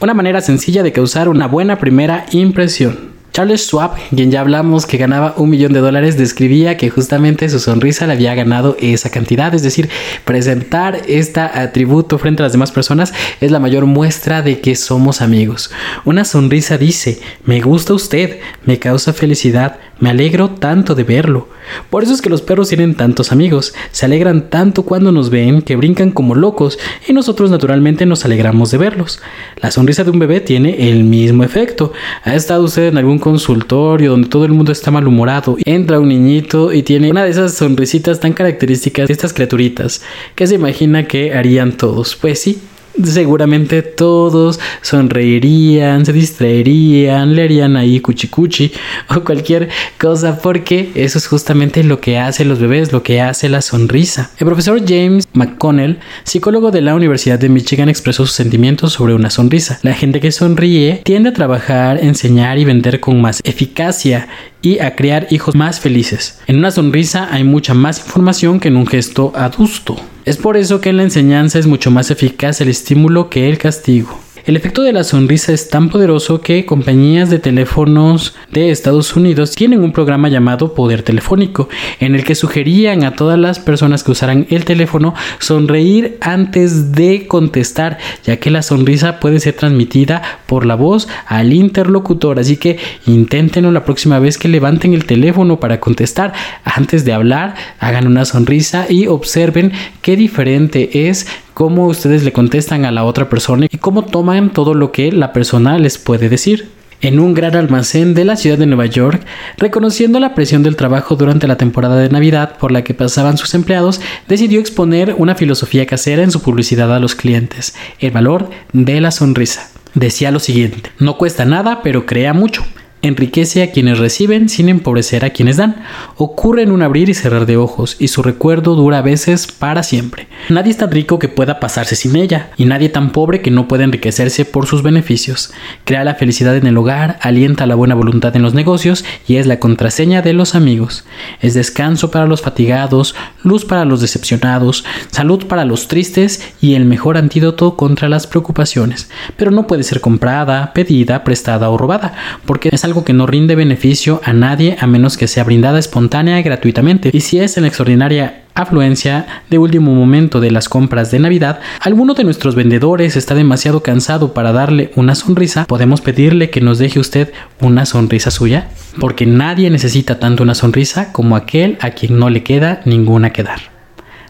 Una manera sencilla de causar una buena primera impresión. Charles Schwab, quien ya hablamos que ganaba un millón de dólares, describía que justamente su sonrisa le había ganado esa cantidad. Es decir, presentar este atributo frente a las demás personas es la mayor muestra de que somos amigos. Una sonrisa dice, me gusta usted, me causa felicidad, me alegro tanto de verlo. Por eso es que los perros tienen tantos amigos, se alegran tanto cuando nos ven que brincan como locos y nosotros naturalmente nos alegramos de verlos. La sonrisa de un bebé tiene el mismo efecto. ¿Ha estado usted en algún consultorio donde todo el mundo está malhumorado? Entra un niñito y tiene una de esas sonrisitas tan características de estas criaturitas que se imagina que harían todos. Pues sí, seguramente todos sonreirían, se distraerían, le harían ahí cuchicuchi o cualquier cosa porque eso es justamente lo que hace los bebés, lo que hace la sonrisa. El profesor James McConnell, psicólogo de la Universidad de Michigan, expresó sus sentimientos sobre una sonrisa. La gente que sonríe tiende a trabajar, enseñar y vender con más eficacia y a crear hijos más felices. En una sonrisa hay mucha más información que en un gesto adusto. Es por eso que en la enseñanza es mucho más eficaz el estímulo que el castigo. El efecto de la sonrisa es tan poderoso que compañías de teléfonos de Estados Unidos tienen un programa llamado Poder Telefónico, en el que sugerían a todas las personas que usaran el teléfono sonreír antes de contestar, ya que la sonrisa puede ser transmitida por la voz al interlocutor. Así que inténtenlo la próxima vez que levanten el teléfono para contestar. Antes de hablar, hagan una sonrisa y observen qué diferente es cómo ustedes le contestan a la otra persona y cómo toman todo lo que la persona les puede decir. En un gran almacén de la ciudad de Nueva York, reconociendo la presión del trabajo durante la temporada de Navidad por la que pasaban sus empleados, decidió exponer una filosofía casera en su publicidad a los clientes, el valor de la sonrisa. Decía lo siguiente, no cuesta nada, pero crea mucho enriquece a quienes reciben sin empobrecer a quienes dan. Ocurre en un abrir y cerrar de ojos, y su recuerdo dura a veces para siempre. Nadie es tan rico que pueda pasarse sin ella, y nadie tan pobre que no pueda enriquecerse por sus beneficios. Crea la felicidad en el hogar, alienta la buena voluntad en los negocios, y es la contraseña de los amigos. Es descanso para los fatigados, luz para los decepcionados, salud para los tristes, y el mejor antídoto contra las preocupaciones. Pero no puede ser comprada, pedida, prestada o robada, porque es algo que no rinde beneficio a nadie a menos que sea brindada espontánea y gratuitamente. Y si es en la extraordinaria afluencia de último momento de las compras de Navidad, alguno de nuestros vendedores está demasiado cansado para darle una sonrisa, podemos pedirle que nos deje usted una sonrisa suya, porque nadie necesita tanto una sonrisa como aquel a quien no le queda ninguna que dar.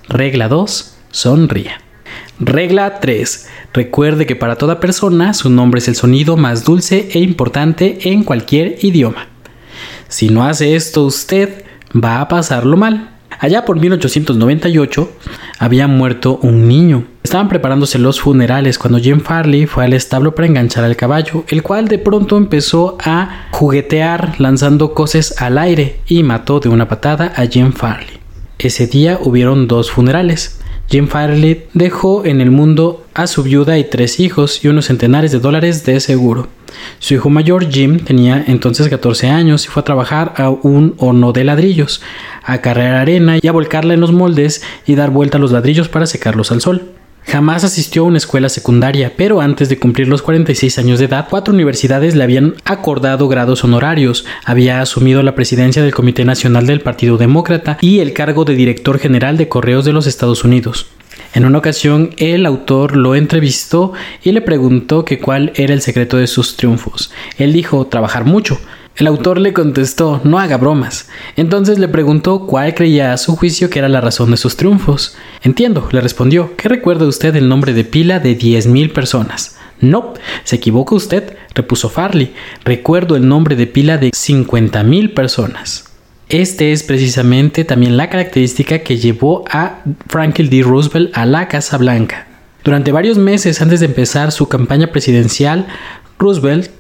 Regla 2. Sonría. Regla 3. Recuerde que para toda persona su nombre es el sonido más dulce e importante en cualquier idioma. Si no hace esto usted, va a pasarlo mal. Allá por 1898 había muerto un niño. Estaban preparándose los funerales cuando Jim Farley fue al establo para enganchar al caballo, el cual de pronto empezó a juguetear lanzando cosas al aire y mató de una patada a Jim Farley. Ese día hubieron dos funerales. Jim Farley dejó en el mundo a su viuda y tres hijos y unos centenares de dólares de seguro. Su hijo mayor Jim tenía entonces 14 años y fue a trabajar a un horno de ladrillos, a cargar arena y a volcarla en los moldes y dar vuelta a los ladrillos para secarlos al sol. Jamás asistió a una escuela secundaria, pero antes de cumplir los 46 años de edad, cuatro universidades le habían acordado grados honorarios, había asumido la presidencia del Comité Nacional del Partido Demócrata y el cargo de director general de Correos de los Estados Unidos. En una ocasión el autor lo entrevistó y le preguntó que cuál era el secreto de sus triunfos. Él dijo trabajar mucho. El autor le contestó no haga bromas. Entonces le preguntó cuál creía a su juicio que era la razón de sus triunfos. Entiendo, le respondió. ¿Qué recuerda usted el nombre de pila de diez mil personas? No, se equivoca usted, repuso Farley. Recuerdo el nombre de pila de cincuenta mil personas. Este es precisamente también la característica que llevó a Franklin D. Roosevelt a la Casa Blanca. Durante varios meses antes de empezar su campaña presidencial, Roosevelt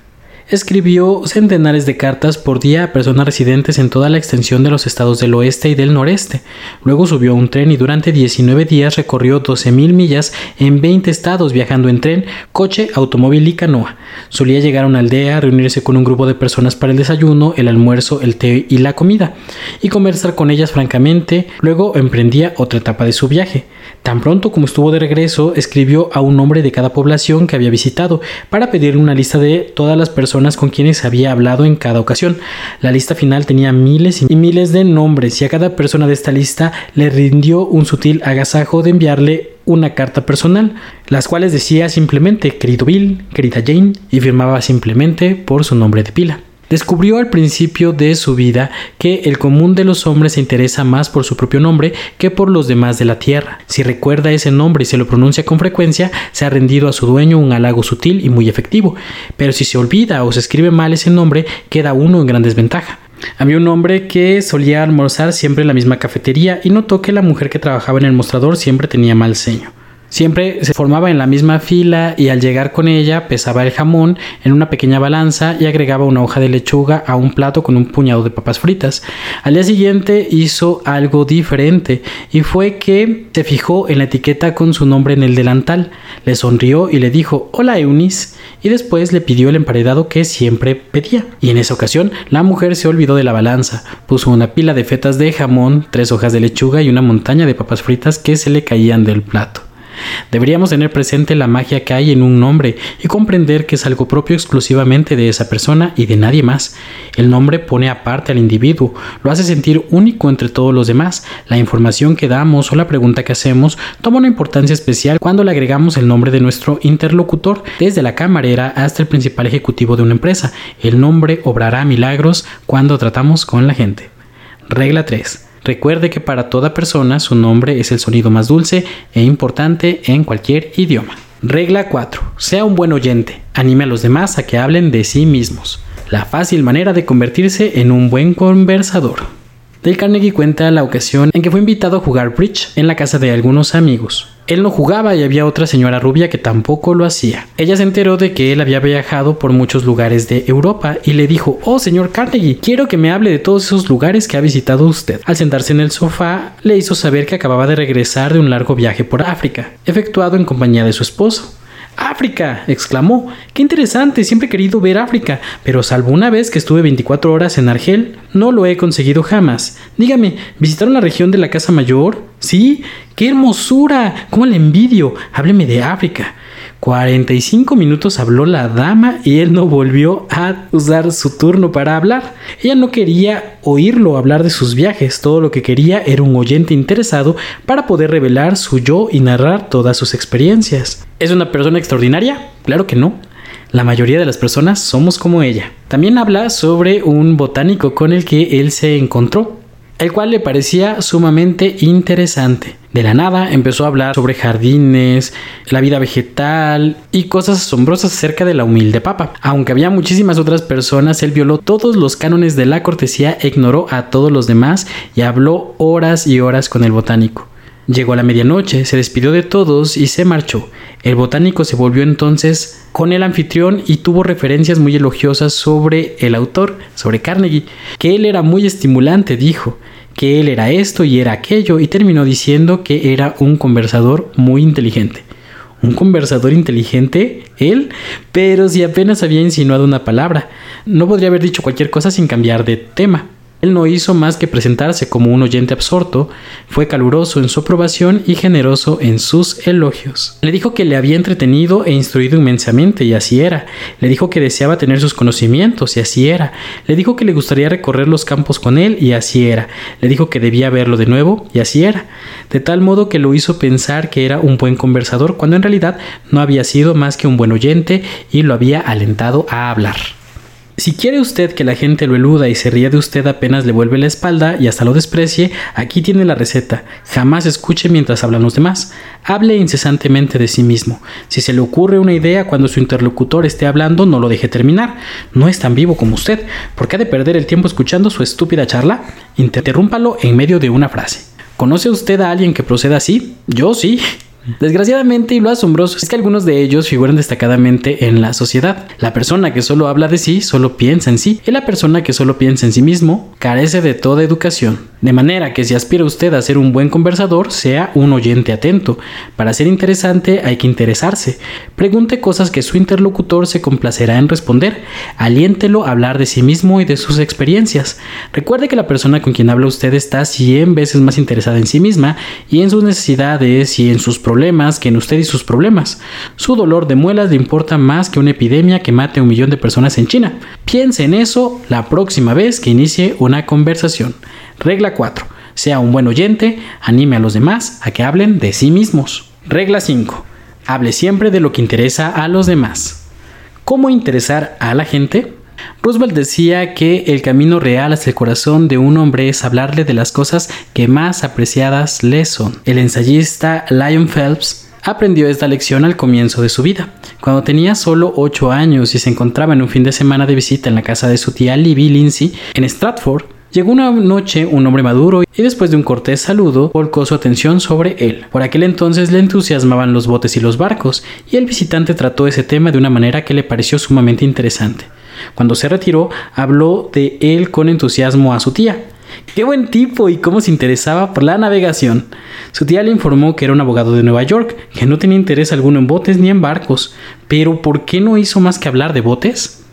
escribió centenares de cartas por día a personas residentes en toda la extensión de los estados del oeste y del noreste. Luego subió a un tren y durante 19 días recorrió 12.000 millas en 20 estados viajando en tren, coche, automóvil y canoa. Solía llegar a una aldea, reunirse con un grupo de personas para el desayuno, el almuerzo, el té y la comida, y conversar con ellas francamente. Luego emprendía otra etapa de su viaje. Tan pronto como estuvo de regreso, escribió a un hombre de cada población que había visitado para pedirle una lista de todas las personas con quienes había hablado en cada ocasión. La lista final tenía miles y miles de nombres y a cada persona de esta lista le rindió un sutil agasajo de enviarle una carta personal, las cuales decía simplemente querido Bill, querida Jane y firmaba simplemente por su nombre de pila. Descubrió al principio de su vida que el común de los hombres se interesa más por su propio nombre que por los demás de la tierra. Si recuerda ese nombre y se lo pronuncia con frecuencia, se ha rendido a su dueño un halago sutil y muy efectivo. Pero si se olvida o se escribe mal ese nombre, queda uno en gran desventaja. Había un hombre que solía almorzar siempre en la misma cafetería y notó que la mujer que trabajaba en el mostrador siempre tenía mal ceño. Siempre se formaba en la misma fila y al llegar con ella pesaba el jamón en una pequeña balanza y agregaba una hoja de lechuga a un plato con un puñado de papas fritas. Al día siguiente hizo algo diferente y fue que se fijó en la etiqueta con su nombre en el delantal, le sonrió y le dijo Hola Eunice y después le pidió el emparedado que siempre pedía. Y en esa ocasión la mujer se olvidó de la balanza, puso una pila de fetas de jamón, tres hojas de lechuga y una montaña de papas fritas que se le caían del plato. Deberíamos tener presente la magia que hay en un nombre y comprender que es algo propio exclusivamente de esa persona y de nadie más. El nombre pone aparte al individuo, lo hace sentir único entre todos los demás. La información que damos o la pregunta que hacemos toma una importancia especial cuando le agregamos el nombre de nuestro interlocutor, desde la camarera hasta el principal ejecutivo de una empresa. El nombre obrará milagros cuando tratamos con la gente. Regla 3. Recuerde que para toda persona su nombre es el sonido más dulce e importante en cualquier idioma. Regla 4. Sea un buen oyente. Anime a los demás a que hablen de sí mismos. La fácil manera de convertirse en un buen conversador. Dale Carnegie cuenta la ocasión en que fue invitado a jugar bridge en la casa de algunos amigos. Él no jugaba y había otra señora rubia que tampoco lo hacía. Ella se enteró de que él había viajado por muchos lugares de Europa y le dijo, oh señor Carnegie, quiero que me hable de todos esos lugares que ha visitado usted. Al sentarse en el sofá, le hizo saber que acababa de regresar de un largo viaje por África, efectuado en compañía de su esposo. África, exclamó. Qué interesante, siempre he querido ver África, pero salvo una vez que estuve 24 horas en Argel, no lo he conseguido jamás. Dígame, ¿visitaron la región de la Casa Mayor? Sí, qué hermosura, cómo le envidio. Hábleme de África. 45 minutos habló la dama y él no volvió a usar su turno para hablar. Ella no quería oírlo hablar de sus viajes, todo lo que quería era un oyente interesado para poder revelar su yo y narrar todas sus experiencias. ¿Es una persona extraordinaria? Claro que no. La mayoría de las personas somos como ella. También habla sobre un botánico con el que él se encontró, el cual le parecía sumamente interesante. De la nada empezó a hablar sobre jardines, la vida vegetal y cosas asombrosas acerca de la humilde papa. Aunque había muchísimas otras personas, él violó todos los cánones de la cortesía, ignoró a todos los demás y habló horas y horas con el botánico. Llegó a la medianoche, se despidió de todos y se marchó. El botánico se volvió entonces con el anfitrión y tuvo referencias muy elogiosas sobre el autor, sobre Carnegie, que él era muy estimulante, dijo, que él era esto y era aquello, y terminó diciendo que era un conversador muy inteligente. ¿Un conversador inteligente? Él, pero si apenas había insinuado una palabra, no podría haber dicho cualquier cosa sin cambiar de tema. Él no hizo más que presentarse como un oyente absorto, fue caluroso en su aprobación y generoso en sus elogios. Le dijo que le había entretenido e instruido inmensamente, y así era. Le dijo que deseaba tener sus conocimientos, y así era. Le dijo que le gustaría recorrer los campos con él, y así era. Le dijo que debía verlo de nuevo, y así era. De tal modo que lo hizo pensar que era un buen conversador, cuando en realidad no había sido más que un buen oyente y lo había alentado a hablar. Si quiere usted que la gente lo eluda y se ría de usted apenas le vuelve la espalda y hasta lo desprecie, aquí tiene la receta. Jamás escuche mientras hablan los demás. Hable incesantemente de sí mismo. Si se le ocurre una idea cuando su interlocutor esté hablando, no lo deje terminar. No es tan vivo como usted. ¿Por qué ha de perder el tiempo escuchando su estúpida charla? Interrúmpalo en medio de una frase. ¿Conoce usted a alguien que proceda así? Yo sí. Desgraciadamente, y lo asombroso es que algunos de ellos figuran destacadamente en la sociedad. La persona que solo habla de sí solo piensa en sí, y la persona que solo piensa en sí mismo carece de toda educación. De manera que si aspira usted a ser un buen conversador, sea un oyente atento. Para ser interesante hay que interesarse. Pregunte cosas que su interlocutor se complacerá en responder. Aliéntelo a hablar de sí mismo y de sus experiencias. Recuerde que la persona con quien habla usted está 100 veces más interesada en sí misma y en sus necesidades y en sus problemas que en usted y sus problemas. Su dolor de muelas le importa más que una epidemia que mate a un millón de personas en China. Piense en eso la próxima vez que inicie una conversación. Regla 4. Sea un buen oyente, anime a los demás a que hablen de sí mismos. Regla 5. Hable siempre de lo que interesa a los demás. ¿Cómo interesar a la gente? Roosevelt decía que el camino real hacia el corazón de un hombre es hablarle de las cosas que más apreciadas le son. El ensayista Lyon Phelps aprendió esta lección al comienzo de su vida. Cuando tenía solo 8 años y se encontraba en un fin de semana de visita en la casa de su tía Libby Lindsay en Stratford, Llegó una noche un hombre maduro y después de un cortés saludo volcó su atención sobre él. Por aquel entonces le entusiasmaban los botes y los barcos, y el visitante trató ese tema de una manera que le pareció sumamente interesante. Cuando se retiró, habló de él con entusiasmo a su tía. Qué buen tipo y cómo se interesaba por la navegación. Su tía le informó que era un abogado de Nueva York, que no tenía interés alguno en botes ni en barcos. Pero ¿por qué no hizo más que hablar de botes?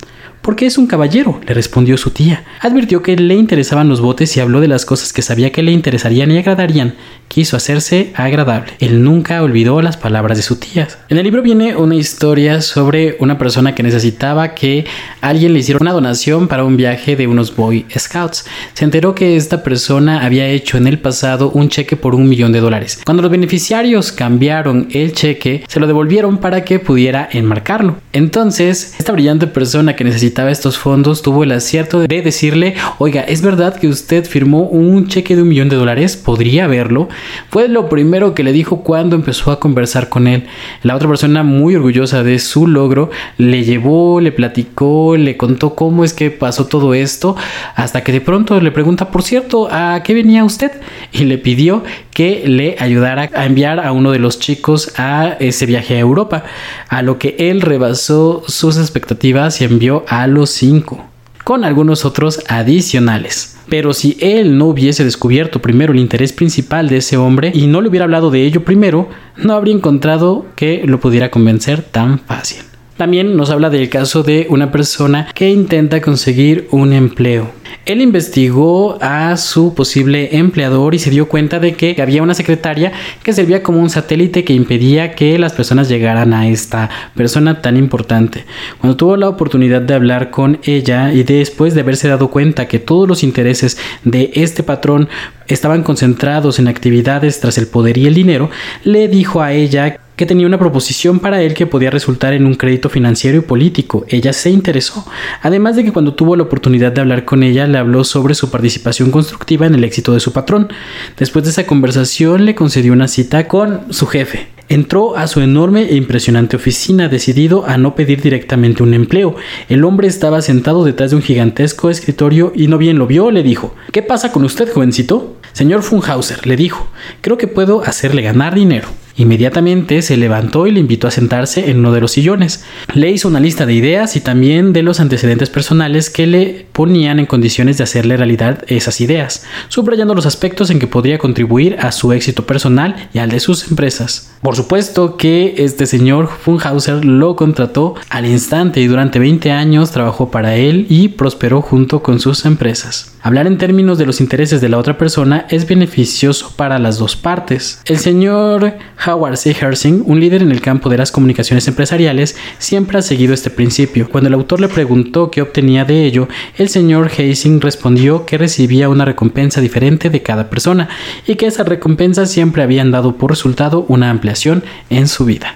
Porque es un caballero, le respondió su tía. Advirtió que le interesaban los botes y habló de las cosas que sabía que le interesarían y agradarían. Quiso hacerse agradable. Él nunca olvidó las palabras de su tía. En el libro viene una historia sobre una persona que necesitaba que alguien le hiciera una donación para un viaje de unos Boy Scouts. Se enteró que esta persona había hecho en el pasado un cheque por un millón de dólares. Cuando los beneficiarios cambiaron el cheque, se lo devolvieron para que pudiera enmarcarlo. Entonces, esta brillante persona que necesitaba estos fondos tuvo el acierto de decirle, oiga, ¿es verdad que usted firmó un cheque de un millón de dólares? ¿Podría verlo? Fue lo primero que le dijo cuando empezó a conversar con él. La otra persona, muy orgullosa de su logro, le llevó, le platicó, le contó cómo es que pasó todo esto, hasta que de pronto le pregunta, por cierto, ¿a qué venía usted? Y le pidió que le ayudara a enviar a uno de los chicos a ese viaje a Europa, a lo que él rebasó sus expectativas y envió a los cinco, con algunos otros adicionales. Pero si él no hubiese descubierto primero el interés principal de ese hombre y no le hubiera hablado de ello primero, no habría encontrado que lo pudiera convencer tan fácil. También nos habla del caso de una persona que intenta conseguir un empleo. Él investigó a su posible empleador y se dio cuenta de que había una secretaria que servía como un satélite que impedía que las personas llegaran a esta persona tan importante. Cuando tuvo la oportunidad de hablar con ella y después de haberse dado cuenta que todos los intereses de este patrón estaban concentrados en actividades tras el poder y el dinero, le dijo a ella que tenía una proposición para él que podía resultar en un crédito financiero y político. Ella se interesó, además de que cuando tuvo la oportunidad de hablar con ella le habló sobre su participación constructiva en el éxito de su patrón. Después de esa conversación le concedió una cita con su jefe. Entró a su enorme e impresionante oficina decidido a no pedir directamente un empleo. El hombre estaba sentado detrás de un gigantesco escritorio y no bien lo vio, le dijo ¿Qué pasa con usted, jovencito? Señor Funhauser, le dijo, creo que puedo hacerle ganar dinero. Inmediatamente se levantó y le invitó a sentarse en uno de los sillones. Le hizo una lista de ideas y también de los antecedentes personales que le ponían en condiciones de hacerle realidad esas ideas, subrayando los aspectos en que podría contribuir a su éxito personal y al de sus empresas. Por supuesto que este señor Funhauser lo contrató al instante y durante 20 años trabajó para él y prosperó junto con sus empresas. Hablar en términos de los intereses de la otra persona es beneficioso para las dos partes. El señor Howard C. Hersing, un líder en el campo de las comunicaciones empresariales, siempre ha seguido este principio. Cuando el autor le preguntó qué obtenía de ello, el señor Hersing respondió que recibía una recompensa diferente de cada persona y que esas recompensas siempre habían dado por resultado una ampliación en su vida.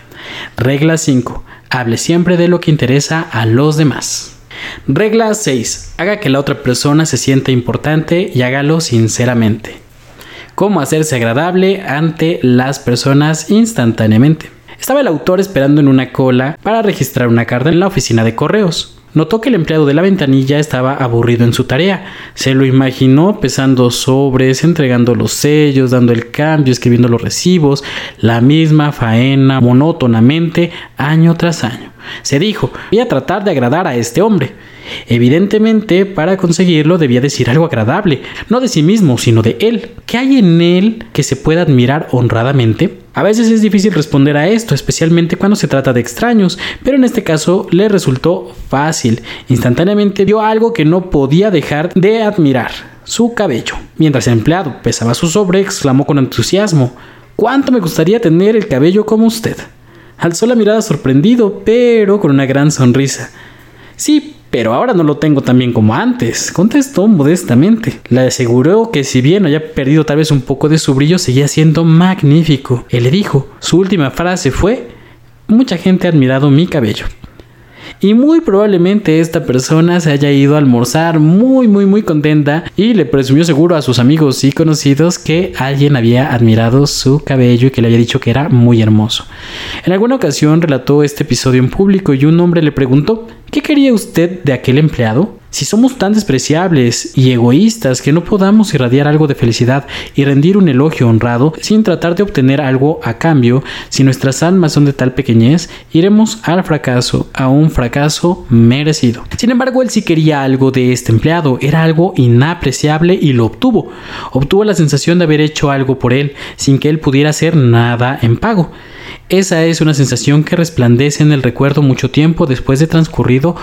Regla 5. Hable siempre de lo que interesa a los demás. Regla 6. Haga que la otra persona se sienta importante y hágalo sinceramente cómo hacerse agradable ante las personas instantáneamente. Estaba el autor esperando en una cola para registrar una carta en la oficina de correos. Notó que el empleado de la ventanilla estaba aburrido en su tarea. Se lo imaginó pesando sobres, entregando los sellos, dando el cambio, escribiendo los recibos, la misma faena monótonamente año tras año. Se dijo, voy a tratar de agradar a este hombre. Evidentemente, para conseguirlo debía decir algo agradable, no de sí mismo, sino de él. ¿Qué hay en él que se pueda admirar honradamente? A veces es difícil responder a esto, especialmente cuando se trata de extraños, pero en este caso le resultó fácil. Instantáneamente vio algo que no podía dejar de admirar, su cabello. Mientras el empleado pesaba su sobre, exclamó con entusiasmo, ¿Cuánto me gustaría tener el cabello como usted? Alzó la mirada sorprendido, pero con una gran sonrisa. Sí, pero ahora no lo tengo tan bien como antes, contestó modestamente. Le aseguró que si bien había perdido tal vez un poco de su brillo, seguía siendo magnífico. Él le dijo, su última frase fue, mucha gente ha admirado mi cabello y muy probablemente esta persona se haya ido a almorzar muy muy muy contenta y le presumió seguro a sus amigos y conocidos que alguien había admirado su cabello y que le había dicho que era muy hermoso. En alguna ocasión relató este episodio en público y un hombre le preguntó ¿Qué quería usted de aquel empleado? Si somos tan despreciables y egoístas que no podamos irradiar algo de felicidad y rendir un elogio honrado sin tratar de obtener algo a cambio, si nuestras almas son de tal pequeñez, iremos al fracaso, a un fracaso merecido. Sin embargo, él sí quería algo de este empleado, era algo inapreciable y lo obtuvo. Obtuvo la sensación de haber hecho algo por él sin que él pudiera hacer nada en pago. Esa es una sensación que resplandece en el recuerdo mucho tiempo después de transcurrido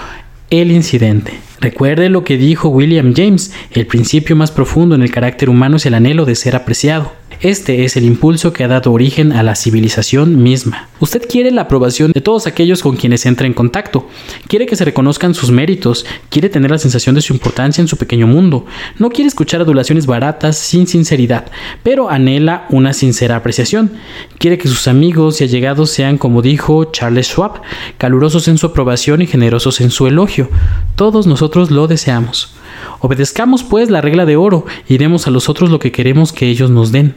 el incidente. Recuerde lo que dijo William James, el principio más profundo en el carácter humano es el anhelo de ser apreciado. Este es el impulso que ha dado origen a la civilización misma. Usted quiere la aprobación de todos aquellos con quienes entra en contacto, quiere que se reconozcan sus méritos, quiere tener la sensación de su importancia en su pequeño mundo, no quiere escuchar adulaciones baratas sin sinceridad, pero anhela una sincera apreciación. Quiere que sus amigos y allegados sean, como dijo Charles Schwab, calurosos en su aprobación y generosos en su elogio. Todos nosotros lo deseamos. Obedezcamos pues la regla de oro y demos a los otros lo que queremos que ellos nos den.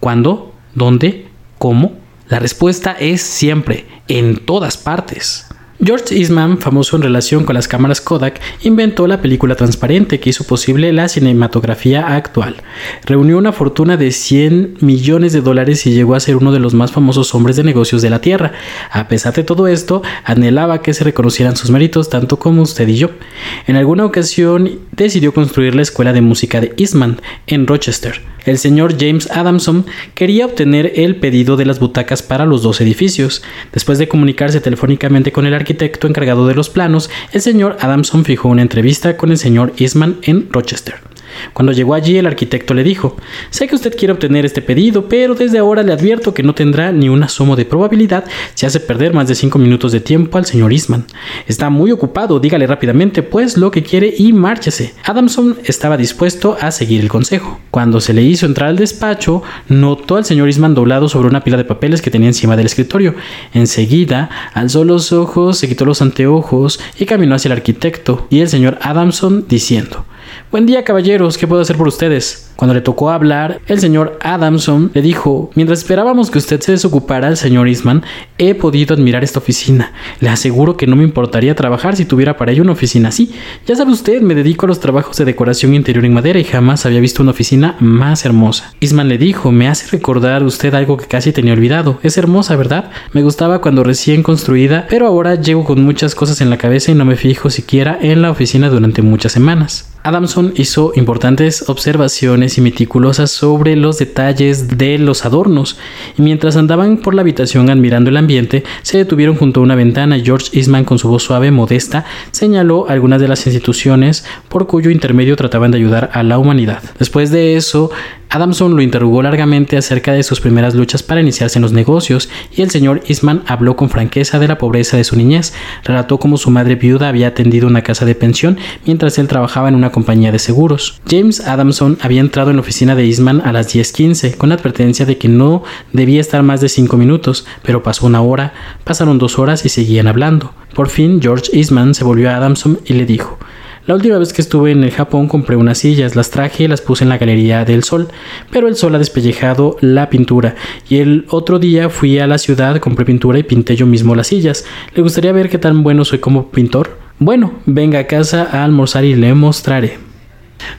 ¿Cuándo? ¿Dónde? ¿Cómo? La respuesta es siempre, en todas partes. George Eastman, famoso en relación con las cámaras Kodak, inventó la película transparente que hizo posible la cinematografía actual. Reunió una fortuna de 100 millones de dólares y llegó a ser uno de los más famosos hombres de negocios de la Tierra. A pesar de todo esto, anhelaba que se reconocieran sus méritos tanto como usted y yo. En alguna ocasión decidió construir la escuela de música de Eastman en Rochester. El señor James Adamson quería obtener el pedido de las butacas para los dos edificios. Después de comunicarse telefónicamente con el arquitecto encargado de los planos, el señor Adamson fijó una entrevista con el señor Eastman en Rochester. Cuando llegó allí, el arquitecto le dijo, sé que usted quiere obtener este pedido, pero desde ahora le advierto que no tendrá ni un asomo de probabilidad si hace perder más de cinco minutos de tiempo al señor Eastman. Está muy ocupado, dígale rápidamente pues lo que quiere y márchese. Adamson estaba dispuesto a seguir el consejo. Cuando se le hizo entrar al despacho, notó al señor Eastman doblado sobre una pila de papeles que tenía encima del escritorio. Enseguida, alzó los ojos, se quitó los anteojos y caminó hacia el arquitecto y el señor Adamson diciendo Buen día, caballeros, ¿qué puedo hacer por ustedes? Cuando le tocó hablar, el señor Adamson le dijo, mientras esperábamos que usted se desocupara, el señor Eastman, he podido admirar esta oficina. Le aseguro que no me importaría trabajar si tuviera para ello una oficina así. Ya sabe usted, me dedico a los trabajos de decoración interior en madera y jamás había visto una oficina más hermosa. Eastman le dijo, me hace recordar usted algo que casi tenía olvidado. Es hermosa, ¿verdad? Me gustaba cuando recién construida, pero ahora llego con muchas cosas en la cabeza y no me fijo siquiera en la oficina durante muchas semanas. Adamson hizo importantes observaciones y meticulosas sobre los detalles de los adornos, y mientras andaban por la habitación admirando el ambiente, se detuvieron junto a una ventana y George Eastman con su voz suave, modesta, señaló algunas de las instituciones por cuyo intermedio trataban de ayudar a la humanidad. Después de eso, Adamson lo interrogó largamente acerca de sus primeras luchas para iniciarse en los negocios y el señor Eastman habló con franqueza de la pobreza de su niñez. Relató cómo su madre viuda había atendido una casa de pensión mientras él trabajaba en una compañía de seguros. James Adamson había entrado en la oficina de Eastman a las 10:15 con la advertencia de que no debía estar más de cinco minutos, pero pasó una hora, pasaron dos horas y seguían hablando. Por fin George Eastman se volvió a Adamson y le dijo la última vez que estuve en el Japón compré unas sillas, las traje y las puse en la Galería del Sol, pero el sol ha despellejado la pintura y el otro día fui a la ciudad, compré pintura y pinté yo mismo las sillas. ¿Le gustaría ver qué tan bueno soy como pintor? Bueno, venga a casa a almorzar y le mostraré.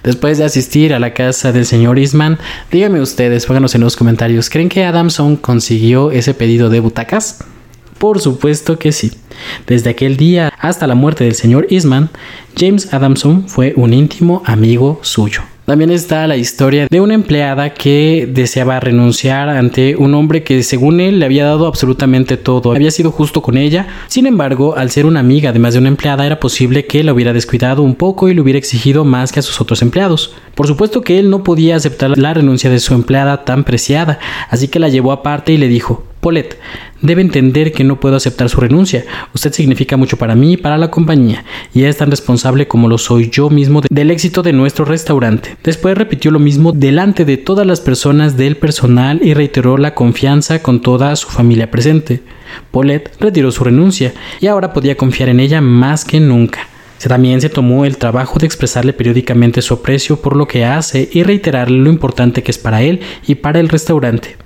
Después de asistir a la casa del señor Eastman, díganme ustedes, pónganos en los comentarios, ¿creen que Adamson consiguió ese pedido de butacas? Por supuesto que sí. Desde aquel día hasta la muerte del señor Eastman, James Adamson fue un íntimo amigo suyo. También está la historia de una empleada que deseaba renunciar ante un hombre que según él le había dado absolutamente todo, había sido justo con ella, sin embargo, al ser una amiga además de una empleada era posible que la hubiera descuidado un poco y le hubiera exigido más que a sus otros empleados. Por supuesto que él no podía aceptar la renuncia de su empleada tan preciada, así que la llevó aparte y le dijo, Paulette, debe entender que no puedo aceptar su renuncia. Usted significa mucho para mí y para la compañía, y es tan responsable como lo soy yo mismo del éxito de nuestro restaurante. Después repitió lo mismo delante de todas las personas del personal y reiteró la confianza con toda su familia presente. Paulette retiró su renuncia y ahora podía confiar en ella más que nunca. También se tomó el trabajo de expresarle periódicamente su aprecio por lo que hace y reiterarle lo importante que es para él y para el restaurante.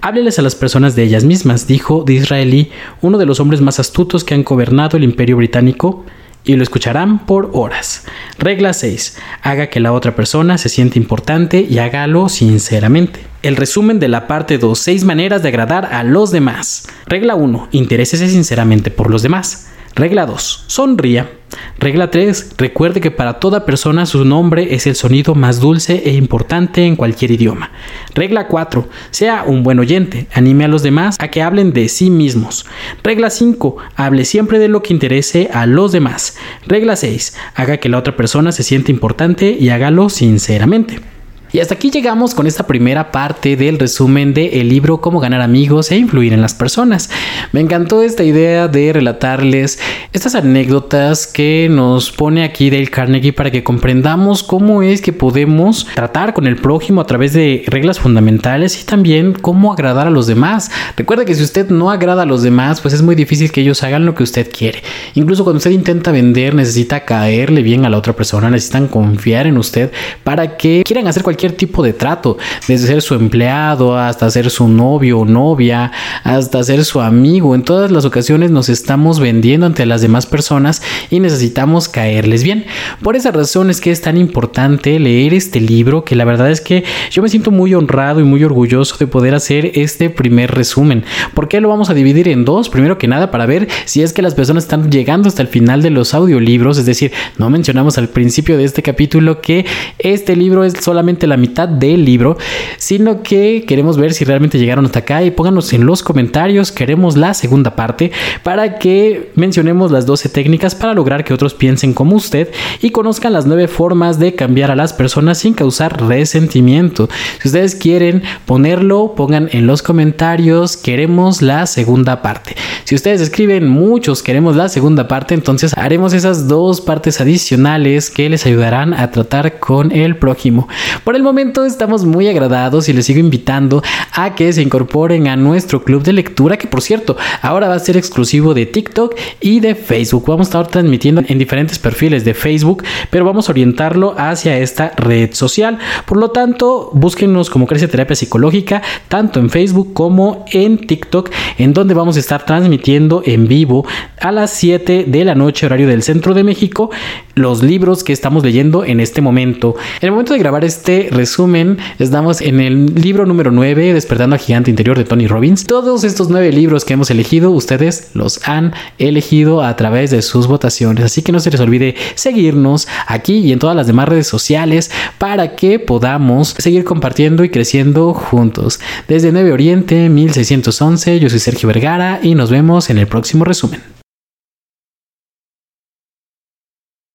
Hábleles a las personas de ellas mismas, dijo Disraeli, uno de los hombres más astutos que han gobernado el imperio británico, y lo escucharán por horas. Regla 6. Haga que la otra persona se sienta importante y hágalo sinceramente. El resumen de la parte 2. 6 maneras de agradar a los demás. Regla 1. Interésese sinceramente por los demás. Regla 2. Sonría. Regla 3. Recuerde que para toda persona su nombre es el sonido más dulce e importante en cualquier idioma. Regla 4. Sea un buen oyente. Anime a los demás a que hablen de sí mismos. Regla 5. Hable siempre de lo que interese a los demás. Regla 6. Haga que la otra persona se sienta importante y hágalo sinceramente. Y hasta aquí llegamos con esta primera parte del resumen del libro Cómo ganar amigos e influir en las personas. Me encantó esta idea de relatarles estas anécdotas que nos pone aquí Dale Carnegie para que comprendamos cómo es que podemos tratar con el prójimo a través de reglas fundamentales y también cómo agradar a los demás. Recuerda que si usted no agrada a los demás, pues es muy difícil que ellos hagan lo que usted quiere. Incluso cuando usted intenta vender, necesita caerle bien a la otra persona, necesitan confiar en usted para que quieran hacer cualquier tipo de trato, desde ser su empleado hasta ser su novio o novia, hasta ser su amigo. En todas las ocasiones nos estamos vendiendo ante las demás personas y necesitamos caerles bien. Por esa razón es que es tan importante leer este libro que la verdad es que yo me siento muy honrado y muy orgulloso de poder hacer este primer resumen. ¿Por qué lo vamos a dividir en dos? Primero que nada para ver si es que las personas están llegando hasta el final de los audiolibros, es decir, no mencionamos al principio de este capítulo que este libro es solamente la mitad del libro, sino que queremos ver si realmente llegaron hasta acá y pónganos en los comentarios, queremos la segunda parte para que mencionemos las 12 técnicas para lograr que otros piensen como usted y conozcan las 9 formas de cambiar a las personas sin causar resentimiento. Si ustedes quieren ponerlo, pongan en los comentarios, queremos la segunda parte. Si ustedes escriben muchos, queremos la segunda parte, entonces haremos esas dos partes adicionales que les ayudarán a tratar con el prójimo. El momento estamos muy agradados y les sigo invitando a que se incorporen a nuestro club de lectura, que por cierto, ahora va a ser exclusivo de TikTok y de Facebook. Vamos a estar transmitiendo en diferentes perfiles de Facebook, pero vamos a orientarlo hacia esta red social. Por lo tanto, búsquenos como Crece Terapia Psicológica, tanto en Facebook como en TikTok, en donde vamos a estar transmitiendo en vivo a las 7 de la noche, horario del centro de México, los libros que estamos leyendo en este momento. En el momento de grabar este resumen, estamos en el libro número 9, Despertando al Gigante Interior de Tony Robbins. Todos estos nueve libros que hemos elegido, ustedes los han elegido a través de sus votaciones. Así que no se les olvide seguirnos aquí y en todas las demás redes sociales para que podamos seguir compartiendo y creciendo juntos. Desde 9 Oriente 1611, yo soy Sergio Vergara y nos vemos en el próximo resumen.